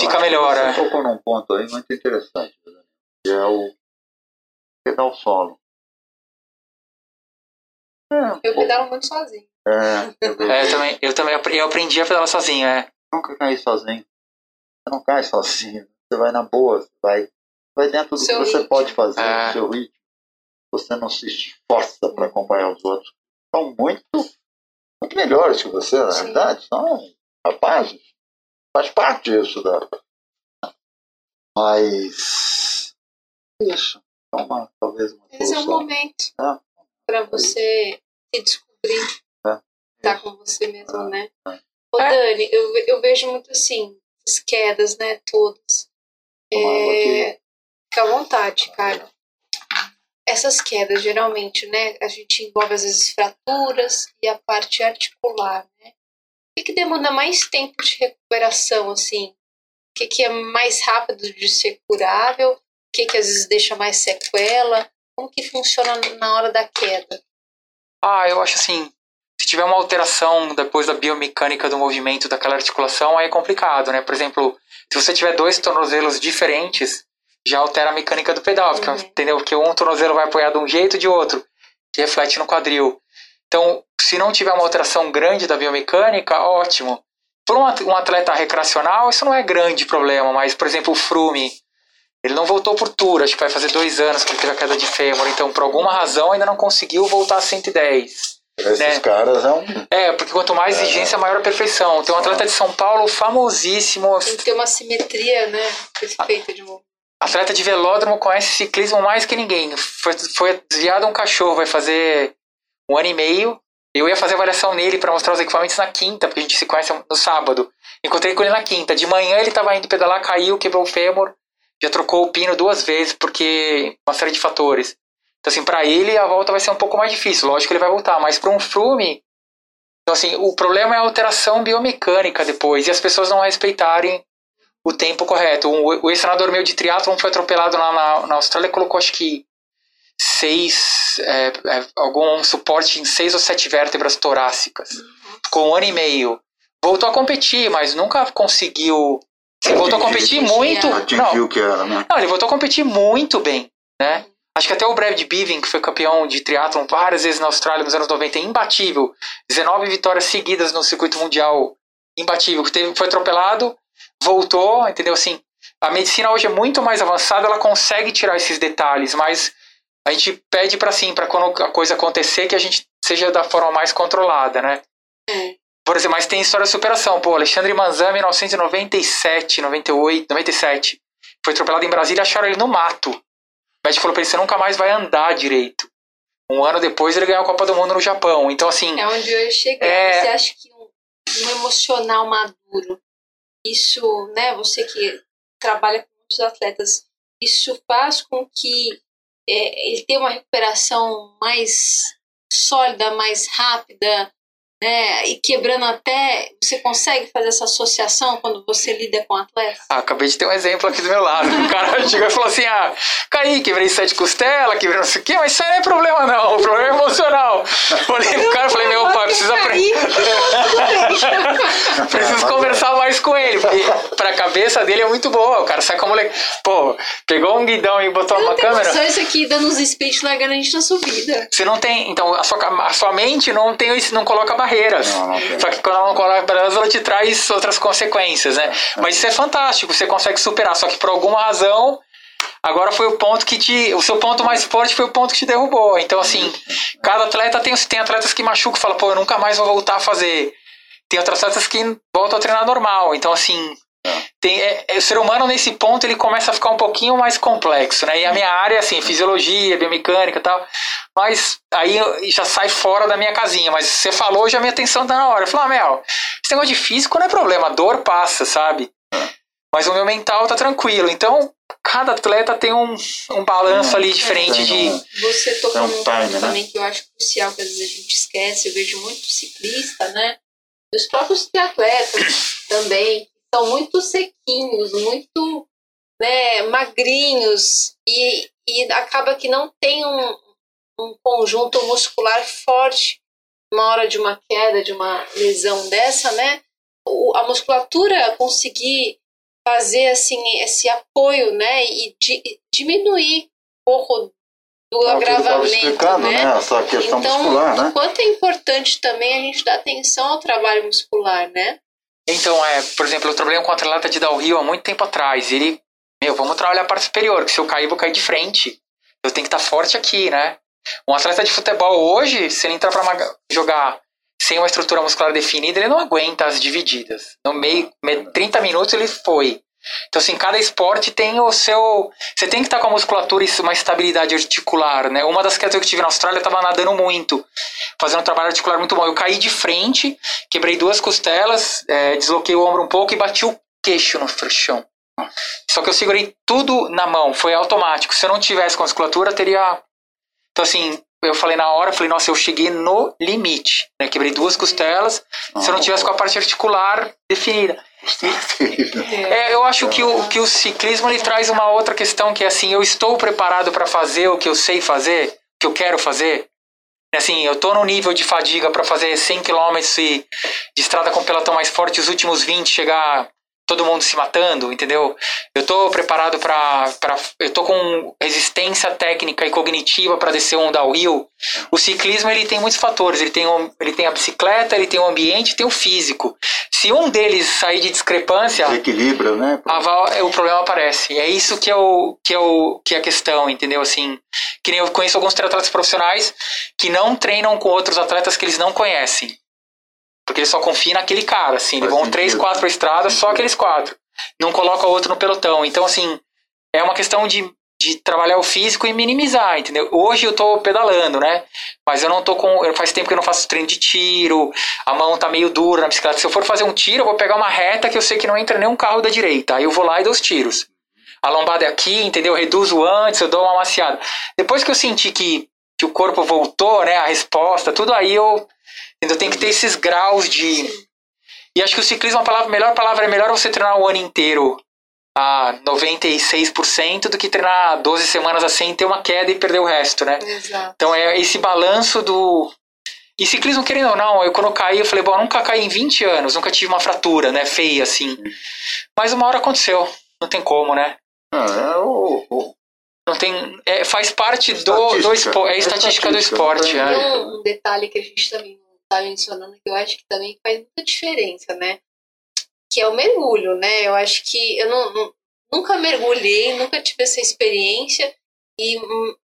fica melhor. Você é. tocou num ponto aí muito interessante, que é o pedal solo. Eu pedalo muito sozinho. É, eu É, eu também, eu também eu aprendi a pedalar sozinho, é. nunca cair sozinho. Você não cai sozinho. Você vai na boa, você vai, vai dentro do Seu que você ritmo. pode fazer, É. do seu ritmo. Você não se esforça para acompanhar os outros. São muito, muito melhores que você, na Sim. verdade. São rapazes. Faz parte disso. Da... Mas. Isso. É uma, talvez uma Esse é um momento É. para você se descobrir, É. estar com você mesmo, né? É. Ô, É. Dani, eu, eu vejo muito assim, as quedas, né? Todas. É, fica à vontade, cara. Essas quedas, geralmente, né? A gente envolve às vezes fraturas e a parte articular, né? O que, que demanda mais tempo de recuperação, assim? O que, que é mais rápido de ser curável? O que, que às vezes deixa mais sequela? Como que funciona na hora da queda? Ah, eu acho assim, se tiver uma alteração depois da biomecânica do movimento daquela articulação, aí é complicado, né? Por exemplo, se você tiver dois tornozelos diferentes, já altera a mecânica do pedal, porque, Uhum. entendeu? Porque um tornozelo vai apoiar de um jeito de outro, que reflete no quadril. Então, se não tiver uma alteração grande da biomecânica, ótimo. Por um at- atleta recreacional, isso não é grande problema, mas, por exemplo, o Frume, ele não voltou por tour, acho que vai fazer dois anos que ele teve a queda de fêmur, então, por alguma razão, ainda não conseguiu voltar a 110. Esses né? caras é um. É, porque quanto mais É. exigência, maior a perfeição. Tem um atleta de São Paulo famosíssimo, Tem que ter uma simetria, né? Perfeita de movimento. atleta de velódromo, conhece ciclismo mais que ninguém. Foi, foi desviado um cachorro, vai fazer um ano e meio. Eu ia fazer avaliação nele para mostrar os equipamentos na quinta, porque a gente se conhece no sábado. Encontrei com ele na quinta. De manhã ele estava indo pedalar, caiu, quebrou o fêmur, já trocou o pino duas vezes, porque uma série de fatores. Então, assim, para ele a volta vai ser um pouco mais difícil. Lógico que ele vai voltar, mas para um Frume. Então, assim, o problema é a alteração biomecânica depois e as pessoas não respeitarem o tempo correto. O, o ex-treinador meu de triatlon foi atropelado lá na, na Austrália e colocou, acho que, seis. é, é, algum suporte em seis ou sete vértebras torácicas. Ficou um ano e meio. Voltou a competir, mas nunca conseguiu. Voltou a competir muito. a- Não, que era, né? não, ele voltou a competir muito bem, né? Acho que até o Brad Bevan, que foi campeão de triatlon várias vezes na Austrália nos anos 90, imbatível. 19 vitórias seguidas no circuito mundial, imbatível. Que teve, foi atropelado, voltou, entendeu? Assim, a medicina hoje é muito mais avançada, ela consegue tirar esses detalhes, mas a gente pede para sim, para quando a coisa acontecer, que a gente seja da forma mais controlada, né? É. Por exemplo, mas tem história de superação. Pô, Alexandre Manzan, 1997, 98, 97. Foi atropelado em Brasília e acharam ele no mato. O médico falou pra ele, você nunca mais vai andar direito. Um ano depois ele ganhou a Copa do Mundo no Japão. Então, assim, É onde eu chegar. É. Você acha que um, um emocional maduro, isso, né? Você que trabalha com muitos atletas, isso faz com que é, ele tenha uma recuperação mais sólida, mais rápida, né? E quebrando até, você consegue fazer essa associação quando você lida com atletas? Ah, acabei de ter um exemplo aqui do meu lado. O cara chegou e falou assim: ah, caí, quebrei sete costelas, quebrei não sei o quê, mas isso aí não é problema, não. O problema é emocional. Falei pro cara, falei, meu pai, precisa aprender. Preciso conversar mais com ele, porque pra cabeça dele é muito boa. O cara sai como moleque. Pô, pegou um guidão e botou uma câmera. noção isso aqui dando uns speech largando a gente na subida. Você não tem. Então, a sua, a sua mente não tem não coloca barreiras. Não, não. Só que quando ela não coloca barreiras, ela te traz outras consequências, né? Mas isso é fantástico, você consegue superar. Só que por alguma razão. Agora foi o ponto que te. O seu ponto mais forte foi o ponto que te derrubou. Então, assim, cada atleta tem. Tem atletas que machucam e falam, pô, eu nunca mais vou voltar a fazer. Tem outros atletas que voltam a treinar normal. Então, assim. Tem, é, é, o ser humano, nesse ponto, ele começa a ficar um pouquinho mais complexo, né? E a minha área, assim, fisiologia, biomecânica e tal. Mas aí já sai fora da minha casinha. Mas você falou, já minha atenção tá na hora. Eu falei, ah, Mel, esse negócio de físico não é problema, a dor passa, sabe? Mas o meu mental tá tranquilo. Então, cada atleta tem um, um balanço ali diferente de. Você tocou É um ponto né? também que eu acho crucial, que às vezes a gente esquece. Eu vejo muito ciclista, né? Os próprios triatletas também, são muito sequinhos, muito né, magrinhos, e, e acaba que não tem um, um conjunto muscular forte na hora de uma queda, de uma lesão dessa, né? O- a musculatura conseguir fazer assim esse apoio, né, e di- diminuir um pouco do o que ele estava agravamento, né? né? Essa questão Então, muscular, né? o quanto é importante também a gente dar atenção ao trabalho muscular, né? Então, é, por exemplo, eu trabalhei com um atleta de downhill há muito tempo atrás. Ele, meu, vamos trabalhar a parte superior, que se eu cair, vou cair de frente. Eu tenho que estar forte aqui, né? Um atleta de futebol hoje, se ele entrar pra uma- jogar sem uma estrutura muscular definida, ele não aguenta as divididas. No meio, me- 30 minutos ele foi. Então, assim, cada esporte tem o seu. Você tem que estar com a musculatura e uma estabilidade articular, né? Uma das quedas que eu tive na Austrália, eu tava nadando muito, fazendo um trabalho articular muito bom. Eu caí de frente, quebrei duas costelas, é, desloquei o ombro um pouco e bati o queixo no chão. Só que eu segurei tudo na mão, foi automático. Se eu não tivesse com a musculatura, teria. Então, assim, eu falei na hora, falei, nossa, eu cheguei no limite. Né? Quebrei duas costelas, se eu não tivesse com a parte articular definida. É, eu acho que o, que o ciclismo ele traz uma outra questão que é assim, eu estou preparado para fazer o que eu sei fazer, o que eu quero fazer. Assim, eu tô no nível de fadiga para fazer 100 km e de estrada com pelotão mais forte, os últimos 20 chegar todo mundo se matando, entendeu? Eu tô preparado para eu tô com resistência técnica e cognitiva para descer um downhill. O ciclismo ele tem muitos fatores, ele tem ele tem a bicicleta, ele tem o ambiente, tem o físico. Se um deles sair de discrepância, Desequilíbrio, né? a é, o problema aparece. É isso que é, o, que, é o, que é a questão, entendeu? Assim, que nem eu conheço alguns triatletas profissionais que não treinam com outros atletas que eles não conhecem. Porque eles só confiam naquele cara, assim. Eles vão três, quatro pra estrada, só aqueles quatro. Não coloca outro no pelotão. Então, assim, é uma questão de, de trabalhar o físico e minimizar, entendeu? Hoje eu tô pedalando, né? Mas eu não tô com. Faz tempo que eu não faço treino de tiro, a mão tá meio dura na bicicleta. Se eu for fazer um tiro, eu vou pegar uma reta que eu sei que não entra nenhum carro da direita. Aí eu vou lá e dou os tiros. A lombada é aqui, entendeu? Eu reduzo antes, eu dou uma maciada. Depois que eu senti que, que o corpo voltou, né? A resposta, tudo aí eu. Entendeu? Tem que ter esses graus de. E acho que o ciclismo, a palavra, a melhor palavra é melhor você treinar o ano inteiro a 96% do que treinar 12 semanas assim, ter uma queda e perder o resto, né? Exato. Então é esse balanço do. E ciclismo, querendo ou não, eu quando eu caí, eu falei, bom, eu nunca caí em 20 anos, nunca tive uma fratura, né? Feia assim. Mas uma hora aconteceu. Não tem como, né? Ah, é o, o- Não tem. é, faz parte do, do Estatística. esporte. É É estatística do esporte. tem é. Um, um detalhe que a gente também não está mencionando que eu acho que também faz muita diferença, né? Que é o mergulho, né? Eu acho que eu não, não- nunca mergulhei, nunca tive essa experiência e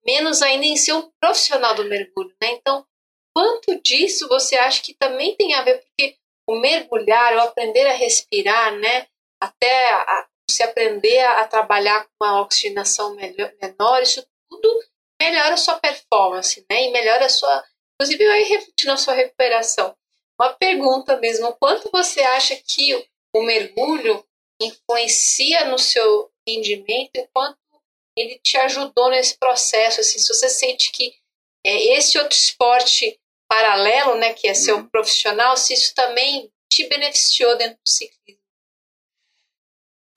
menos ainda em ser um profissional do mergulho, né? Então, quanto disso você acha que também tem a ver? Porque o mergulhar, o aprender a respirar, né? Até a- você aprender a, a trabalhar com uma oxigenação melhor, menor, isso tudo melhora a sua performance, né? E melhora a sua. Inclusive, vai na sua recuperação. Uma pergunta mesmo: quanto você acha que o, mergulho influencia no seu rendimento e quanto ele te ajudou nesse processo, assim, se você sente que é, esse outro esporte paralelo, né, que é ser um Uhum. profissional, se isso também te beneficiou dentro do ciclismo.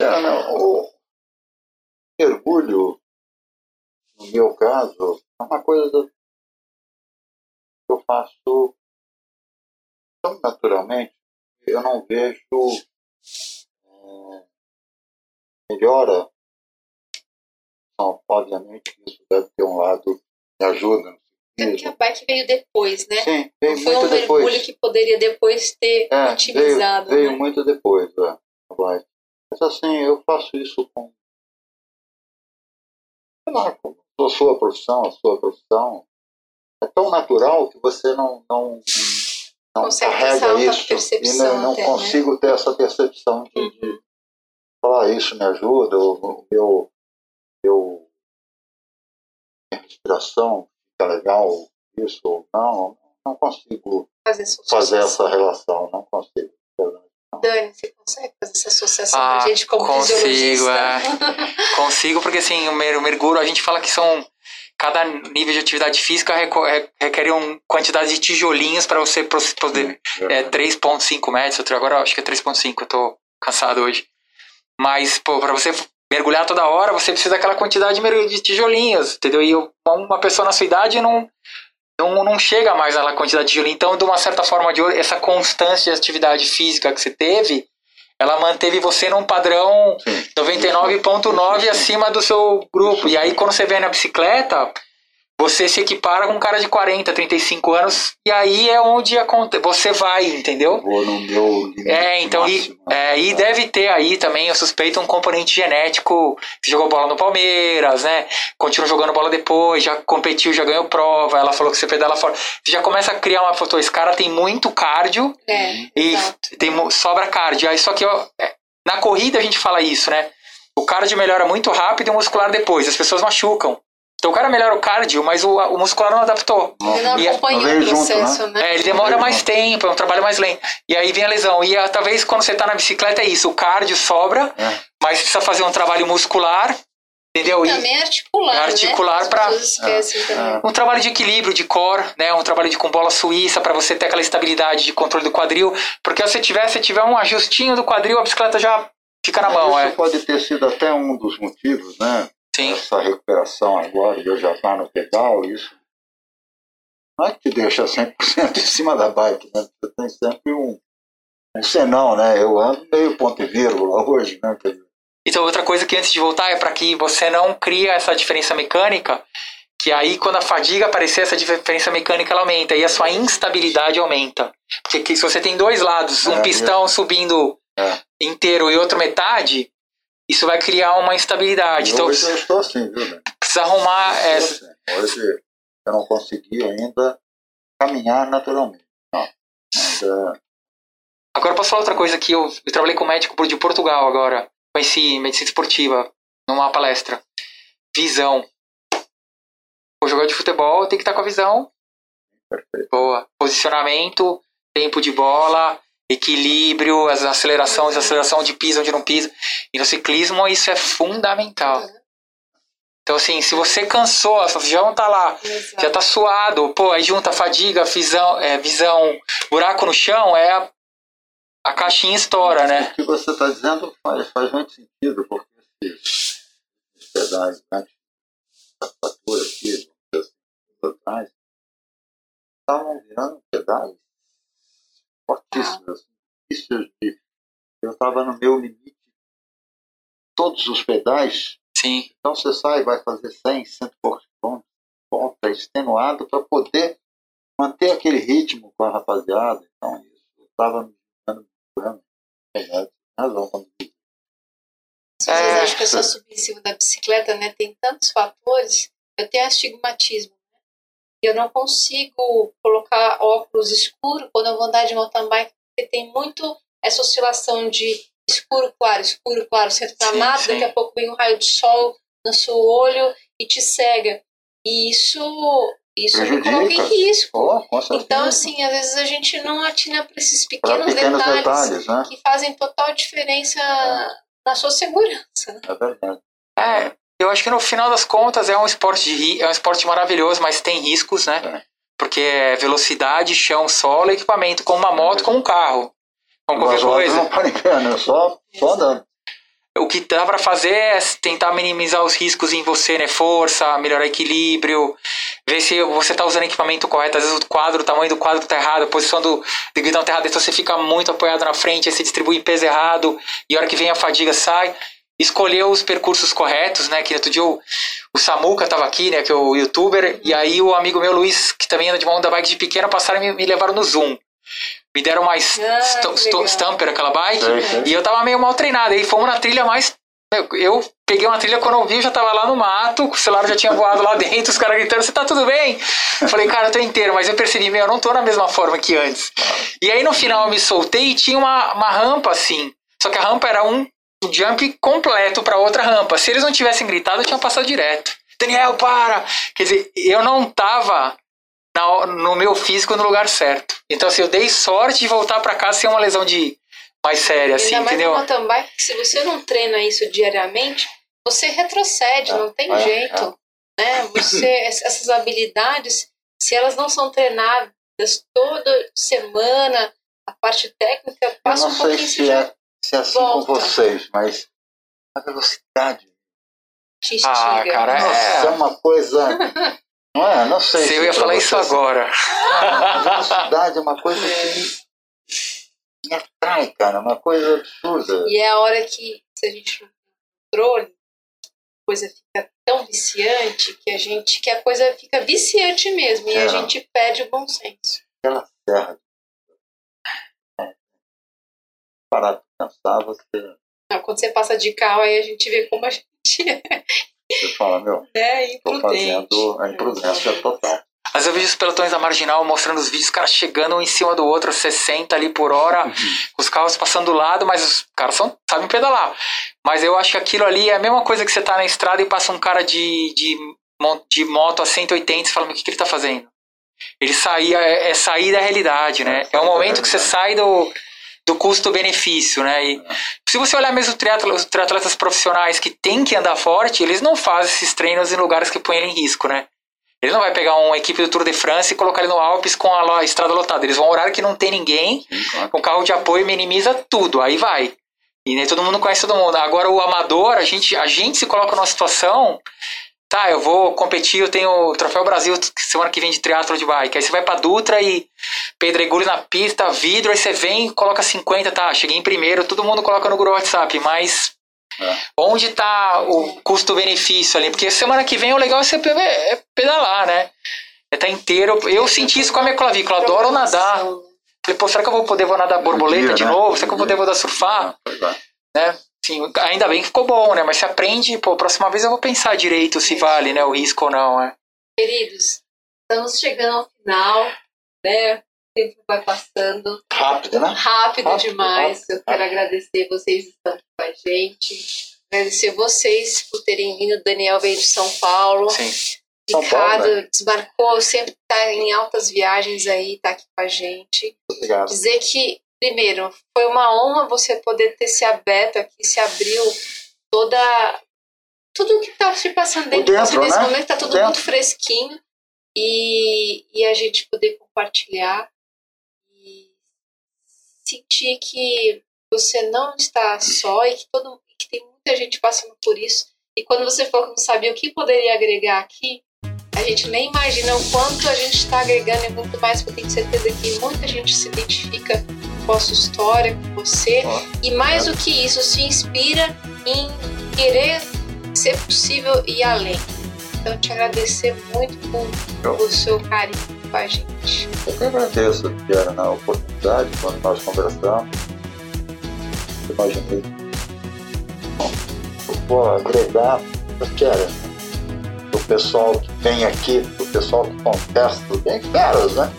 Não, o mergulho, no meu caso, é uma coisa eu faço tão naturalmente, eu não vejo é, melhora. Então, obviamente, isso deve ter um lado que ajuda Tanto que a bike veio depois, né? Sim, Não veio foi um muito mergulho depois. que poderia depois ter É, veio, otimizado. veio né? muito depois, é. Mas assim, eu faço isso com. Sei lá, com a sua profissão, a sua profissão. É tão natural que você não, não, não carrega isso. E não, não até, né? consigo ter essa percepção de, de falar isso me ajuda, o, meu, meu minha respiração fica legal, isso ou não. Não consigo Fazer, essa fazer essa relação, não consigo. Dani, você consegue fazer essa associação Ah, pra gente como consigo, fisiologista? é. Consigo, porque assim, o mergulho, a gente fala que são. Cada nível de atividade física requer uma quantidade de tijolinhos para você poder. É 3,5 metros, agora acho que é 3,5, eu tô cansado hoje. Mas, pô, pra você mergulhar toda hora, você precisa daquela quantidade de tijolinhos, entendeu? E uma pessoa na sua idade não, não, não chega mais naquela quantidade de tijolinhos. Então, de uma certa forma, de, essa constância de atividade física que você teve, ela manteve você num padrão Sim. 99,9 acima do seu grupo. E aí, quando você vem na bicicleta, você se equipara com um cara de 40, 35 anos, e aí é onde aconte- você vai, entendeu? Vou no meu É, então, e, máximo, né? é, e deve ter aí também, eu suspeito, um componente genético. Você jogou bola no Palmeiras, né? Continua jogando bola depois, já competiu, já ganhou prova. Ela falou que você pedala fora. Você já começa a criar uma foto. Esse cara tem muito cardio É, e exato. tem, sobra cardio. Aí, só que ó, é, na corrida a gente fala isso, né? O cardio melhora muito rápido e o muscular depois. As pessoas machucam. Então o cara melhora o cardio, mas o, o muscular não adaptou. Ele não acompanhou veio o junto, processo, né? É, ele demora mais tempo, é um trabalho mais lento. E aí vem a lesão. E ah, talvez quando você tá na bicicleta é isso, o cardio sobra, É. mas precisa fazer um trabalho muscular, entendeu? E Também é articular, É articular né? Esquecem É, também. um trabalho de equilíbrio, de core, né? Um trabalho de com bola suíça para você ter aquela estabilidade de controle do quadril. Porque se tiver, se tiver um ajustinho do quadril, a bicicleta já fica na mão, Isso é. pode ter sido até um dos motivos, né? Sim. Essa recuperação agora, e eu já estar no pedal, isso não é que te deixa 100% em cima da bike, né? Você tem sempre um, um senão, né? Eu ando meio ponto e vírgula hoje, né? Então, outra coisa que antes de voltar é para que você não crie essa diferença mecânica, que aí quando a fadiga aparecer, essa diferença mecânica ela aumenta e a sua instabilidade aumenta. Porque que- se você tem dois lados, um É, pistão subindo É. inteiro e outro metade, isso vai criar uma instabilidade. Então, hoje eu estou assim, viu, né? precisa arrumar Eu essa. assim. Hoje eu não consegui ainda caminhar naturalmente. Não. Ainda Agora posso falar outra coisa que eu, eu trabalhei com um médico de Portugal agora. Conheci medicina esportiva numa palestra. Visão. O jogador de futebol tem que estar com a visão perfeito. boa. Posicionamento, tempo de bola, equilíbrio, as aceleração, desaceleração, onde pisa, onde não pisa. E no ciclismo isso é fundamental. Então assim, se você cansou, sua visão tá lá, Exato. já tá suado, pô, aí junta fadiga, visão, é, visão buraco no chão, é a, a caixinha estoura, né? O que você está dizendo faz, faz muito sentido, porque esses, esses pedais da fatura aqui, assim, atrás, estavam virando pedais fortíssimos, assim, difíceis de. Eu estava no meu limite, todos os pedais, Sim. então você sai, vai fazer 100, 100 e poucos quilômetros, volta extenuado para poder manter aquele ritmo com a rapaziada. Então, isso estava me dando. Verdade, tem razão quando. Às vezes É, acho que é subir em cima da bicicleta, né? Tem tantos fatores. Eu tenho astigmatismo. Eu não consigo colocar óculos escuros quando eu vou andar de mountain bike, porque tem muito essa oscilação de escuro, claro, escuro, claro, centro da Sim, mata, sim. daqui a pouco vem um raio de sol no seu olho e te cega. E isso, isso me coloca em risco. Oh. Então, assim, às vezes a gente não atina para esses pequenos, pequenos detalhes, detalhes, né? que fazem total diferença na sua segurança. né? É verdade. É, eu, acho que no final das contas é um esporte de é um esporte maravilhoso, mas tem riscos, né? É. Porque é velocidade, chão, solo, equipamento, como uma moto, como um carro. Como qualquer Mas coisa. não ver, né? Só, só andando. O que dá pra fazer é tentar minimizar os riscos em você, né? Força, melhorar equilíbrio, ver se você tá usando equipamento correto. Às vezes o quadro, o tamanho do quadro tá errado, a posição do, do guidão tá errada, então você fica muito apoiado na frente, aí você distribui peso errado, e a hora que vem a fadiga sai. Escolher os percursos corretos, né? Que outro dia o, o Samuca tava aqui, né? Que é o youtuber, e aí o amigo meu Luiz, que também anda de uma onda bike de pequena, passaram e me, me levaram no Zoom. Me deram mais Ah, legal. stamper, aquela bike. E eu tava meio mal treinado. Aí fomos na trilha mais. Eu, eu peguei uma trilha quando eu vi, eu já tava lá no mato, o celular já tinha voado lá dentro, os caras gritando, você tá tudo bem? Eu falei, cara, eu tô inteiro, mas eu percebi, meu, eu não tô na mesma forma que antes. E aí no final eu me soltei e tinha uma, uma rampa assim. Só que a rampa era um jump completo pra outra rampa. Se eles não tivessem gritado, eu tinha passado direto. Daniel, para! Quer dizer, eu não tava na- no meu físico no lugar certo. Então, assim, eu dei sorte de voltar pra casa sem uma lesão de mais séria, assim, Ainda mais entendeu? no mountain bike, se você não treina isso diariamente, você retrocede, não tem é, jeito. Né? Você, essas habilidades, se elas não são treinadas toda semana, a parte técnica Eu passa não um sei pouquinho se já é, se é assim volta. com vocês, mas a velocidade. te Ah, instiga. cara, Nossa, é é. uma coisa. Não é? Não sei. Se eu ia falar isso vocês- agora. A velocidade é uma coisa que me atrai, cara. Uma coisa absurda. E é a hora que, se a gente não tem controle, a coisa fica tão viciante que a gente que a coisa fica viciante mesmo e É. a gente perde o bom senso. Aquela serra. Parar de pensar, você, Ah, Quando você passa de carro, aí a gente vê como a gente você fala, meu, é tô imprudente. fazendo a imprudência total. Mas eu vejo os pelotões da marginal mostrando os vídeos, os caras chegando um em cima do outro, 60 ali por hora, Uhum. os carros passando do lado, mas os caras são, sabem pedalar. Mas eu acho que aquilo ali é a mesma coisa que você tá na estrada e passa um cara de, de, de moto a 180 e fala, "Mas o que, que ele tá fazendo? Ele sair, é, é sair da realidade, né? É um momento que você sai do, do custo-benefício, né? E se você olhar mesmo os triatletas profissionais que têm que andar forte, eles não fazem esses treinos em lugares que põem ele em risco, né? Ele não vai pegar uma equipe do Tour de France e colocar ele no Alpes com a, estrada lotada. Eles vão horário que não tem ninguém, Sim, claro. com carro de apoio minimiza tudo, aí vai. E nem todo mundo conhece todo mundo. Agora o amador, a gente, a gente se coloca numa situação, tá, eu vou competir, eu tenho o Troféu Brasil semana que vem de triatlo de bike. Aí você vai pra Dutra e pedregulho na pista, vidro, aí você vem e coloca 50, tá, cheguei em primeiro, todo mundo coloca no grupo WhatsApp, mas É. onde tá o custo-benefício ali? Porque semana que vem o legal é você é pedalar, né? É tá inteiro. Eu senti isso com a minha clavícula, adoro nadar. Falei, pô, será que eu vou poder vou nadar borboleta Podia, de né? novo? Será que eu vou poder vou dar surfar? Pois é. Né? Sim, ainda bem que ficou bom, né? Mas você aprende, pô, próxima vez eu vou pensar direito se vale, né? O risco ou não, né? Queridos, estamos chegando ao final, né? O tempo vai passando Rápido, né? rápido, Rápido, demais. rápido, Eu quero agradecer vocês que estão aqui com a gente. Agradecer vocês por terem vindo. O Daniel veio de São Paulo. Sim. São Ricardo Paulo, né? desmarcou, sempre está em altas viagens aí, tá aqui com a gente. Obrigado. Dizer que, primeiro, foi uma honra você poder ter se aberto aqui, se abriu toda. Tudo que está se passando dentro dentro, nesse né? momento, está tudo Dentro. muito fresquinho. E, e a gente poder compartilhar e sentir que você não está só e que, todo, que tem muita gente passando por isso. E quando você falou que não sabia o que poderia agregar aqui, a gente nem imagina o quanto a gente está agregando e muito mais, porque eu tenho certeza que muita gente se identifica a sua história, com você. Ó, E mais do que isso, se inspira em querer ser possível ir além. Então, te agradecer muito por, Eu. por seu carinho com a gente. Eu que agradeço, Tiara, na oportunidade, quando nós conversamos. Eu imaginei. Bom, eu vou agregar, Tiara, o pessoal que vem aqui, o pessoal que contesta, bem feras, né?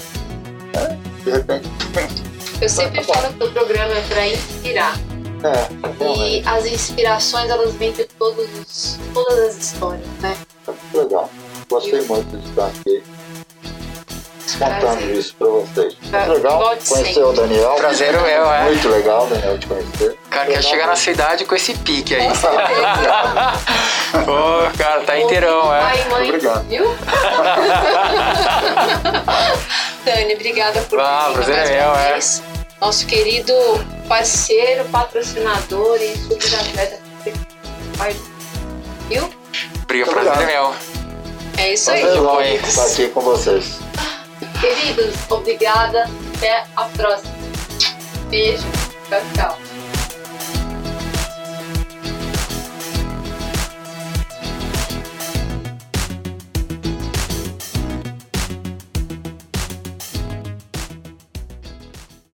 É, de repente, Eu sempre falo que o programa é para inspirar. é, bom, é, E as inspirações, elas vêm de todos os, todas as histórias, né? muito legal. Gostei muito de estar aqui contando isso para vocês. Pra- Muito legal volte conhecer sempre. o Daniel. Prazer é meu, é. Muito legal, Daniel, te conhecer. Cara, quer chegar na cidade com esse pique aí. Pô, cara. Tá inteirão, é. Pai e mãe, Obrigado. viu? Dani, obrigada por Ah, vir prazer mais é uma meu, é. Nosso querido parceiro, patrocinador e super atleta. Pai, Viu? Briga, Muito prazer é isso aí. Prazer estar aqui com vocês. Queridos, obrigada. Até a próxima. Beijo. Tchau, tchau.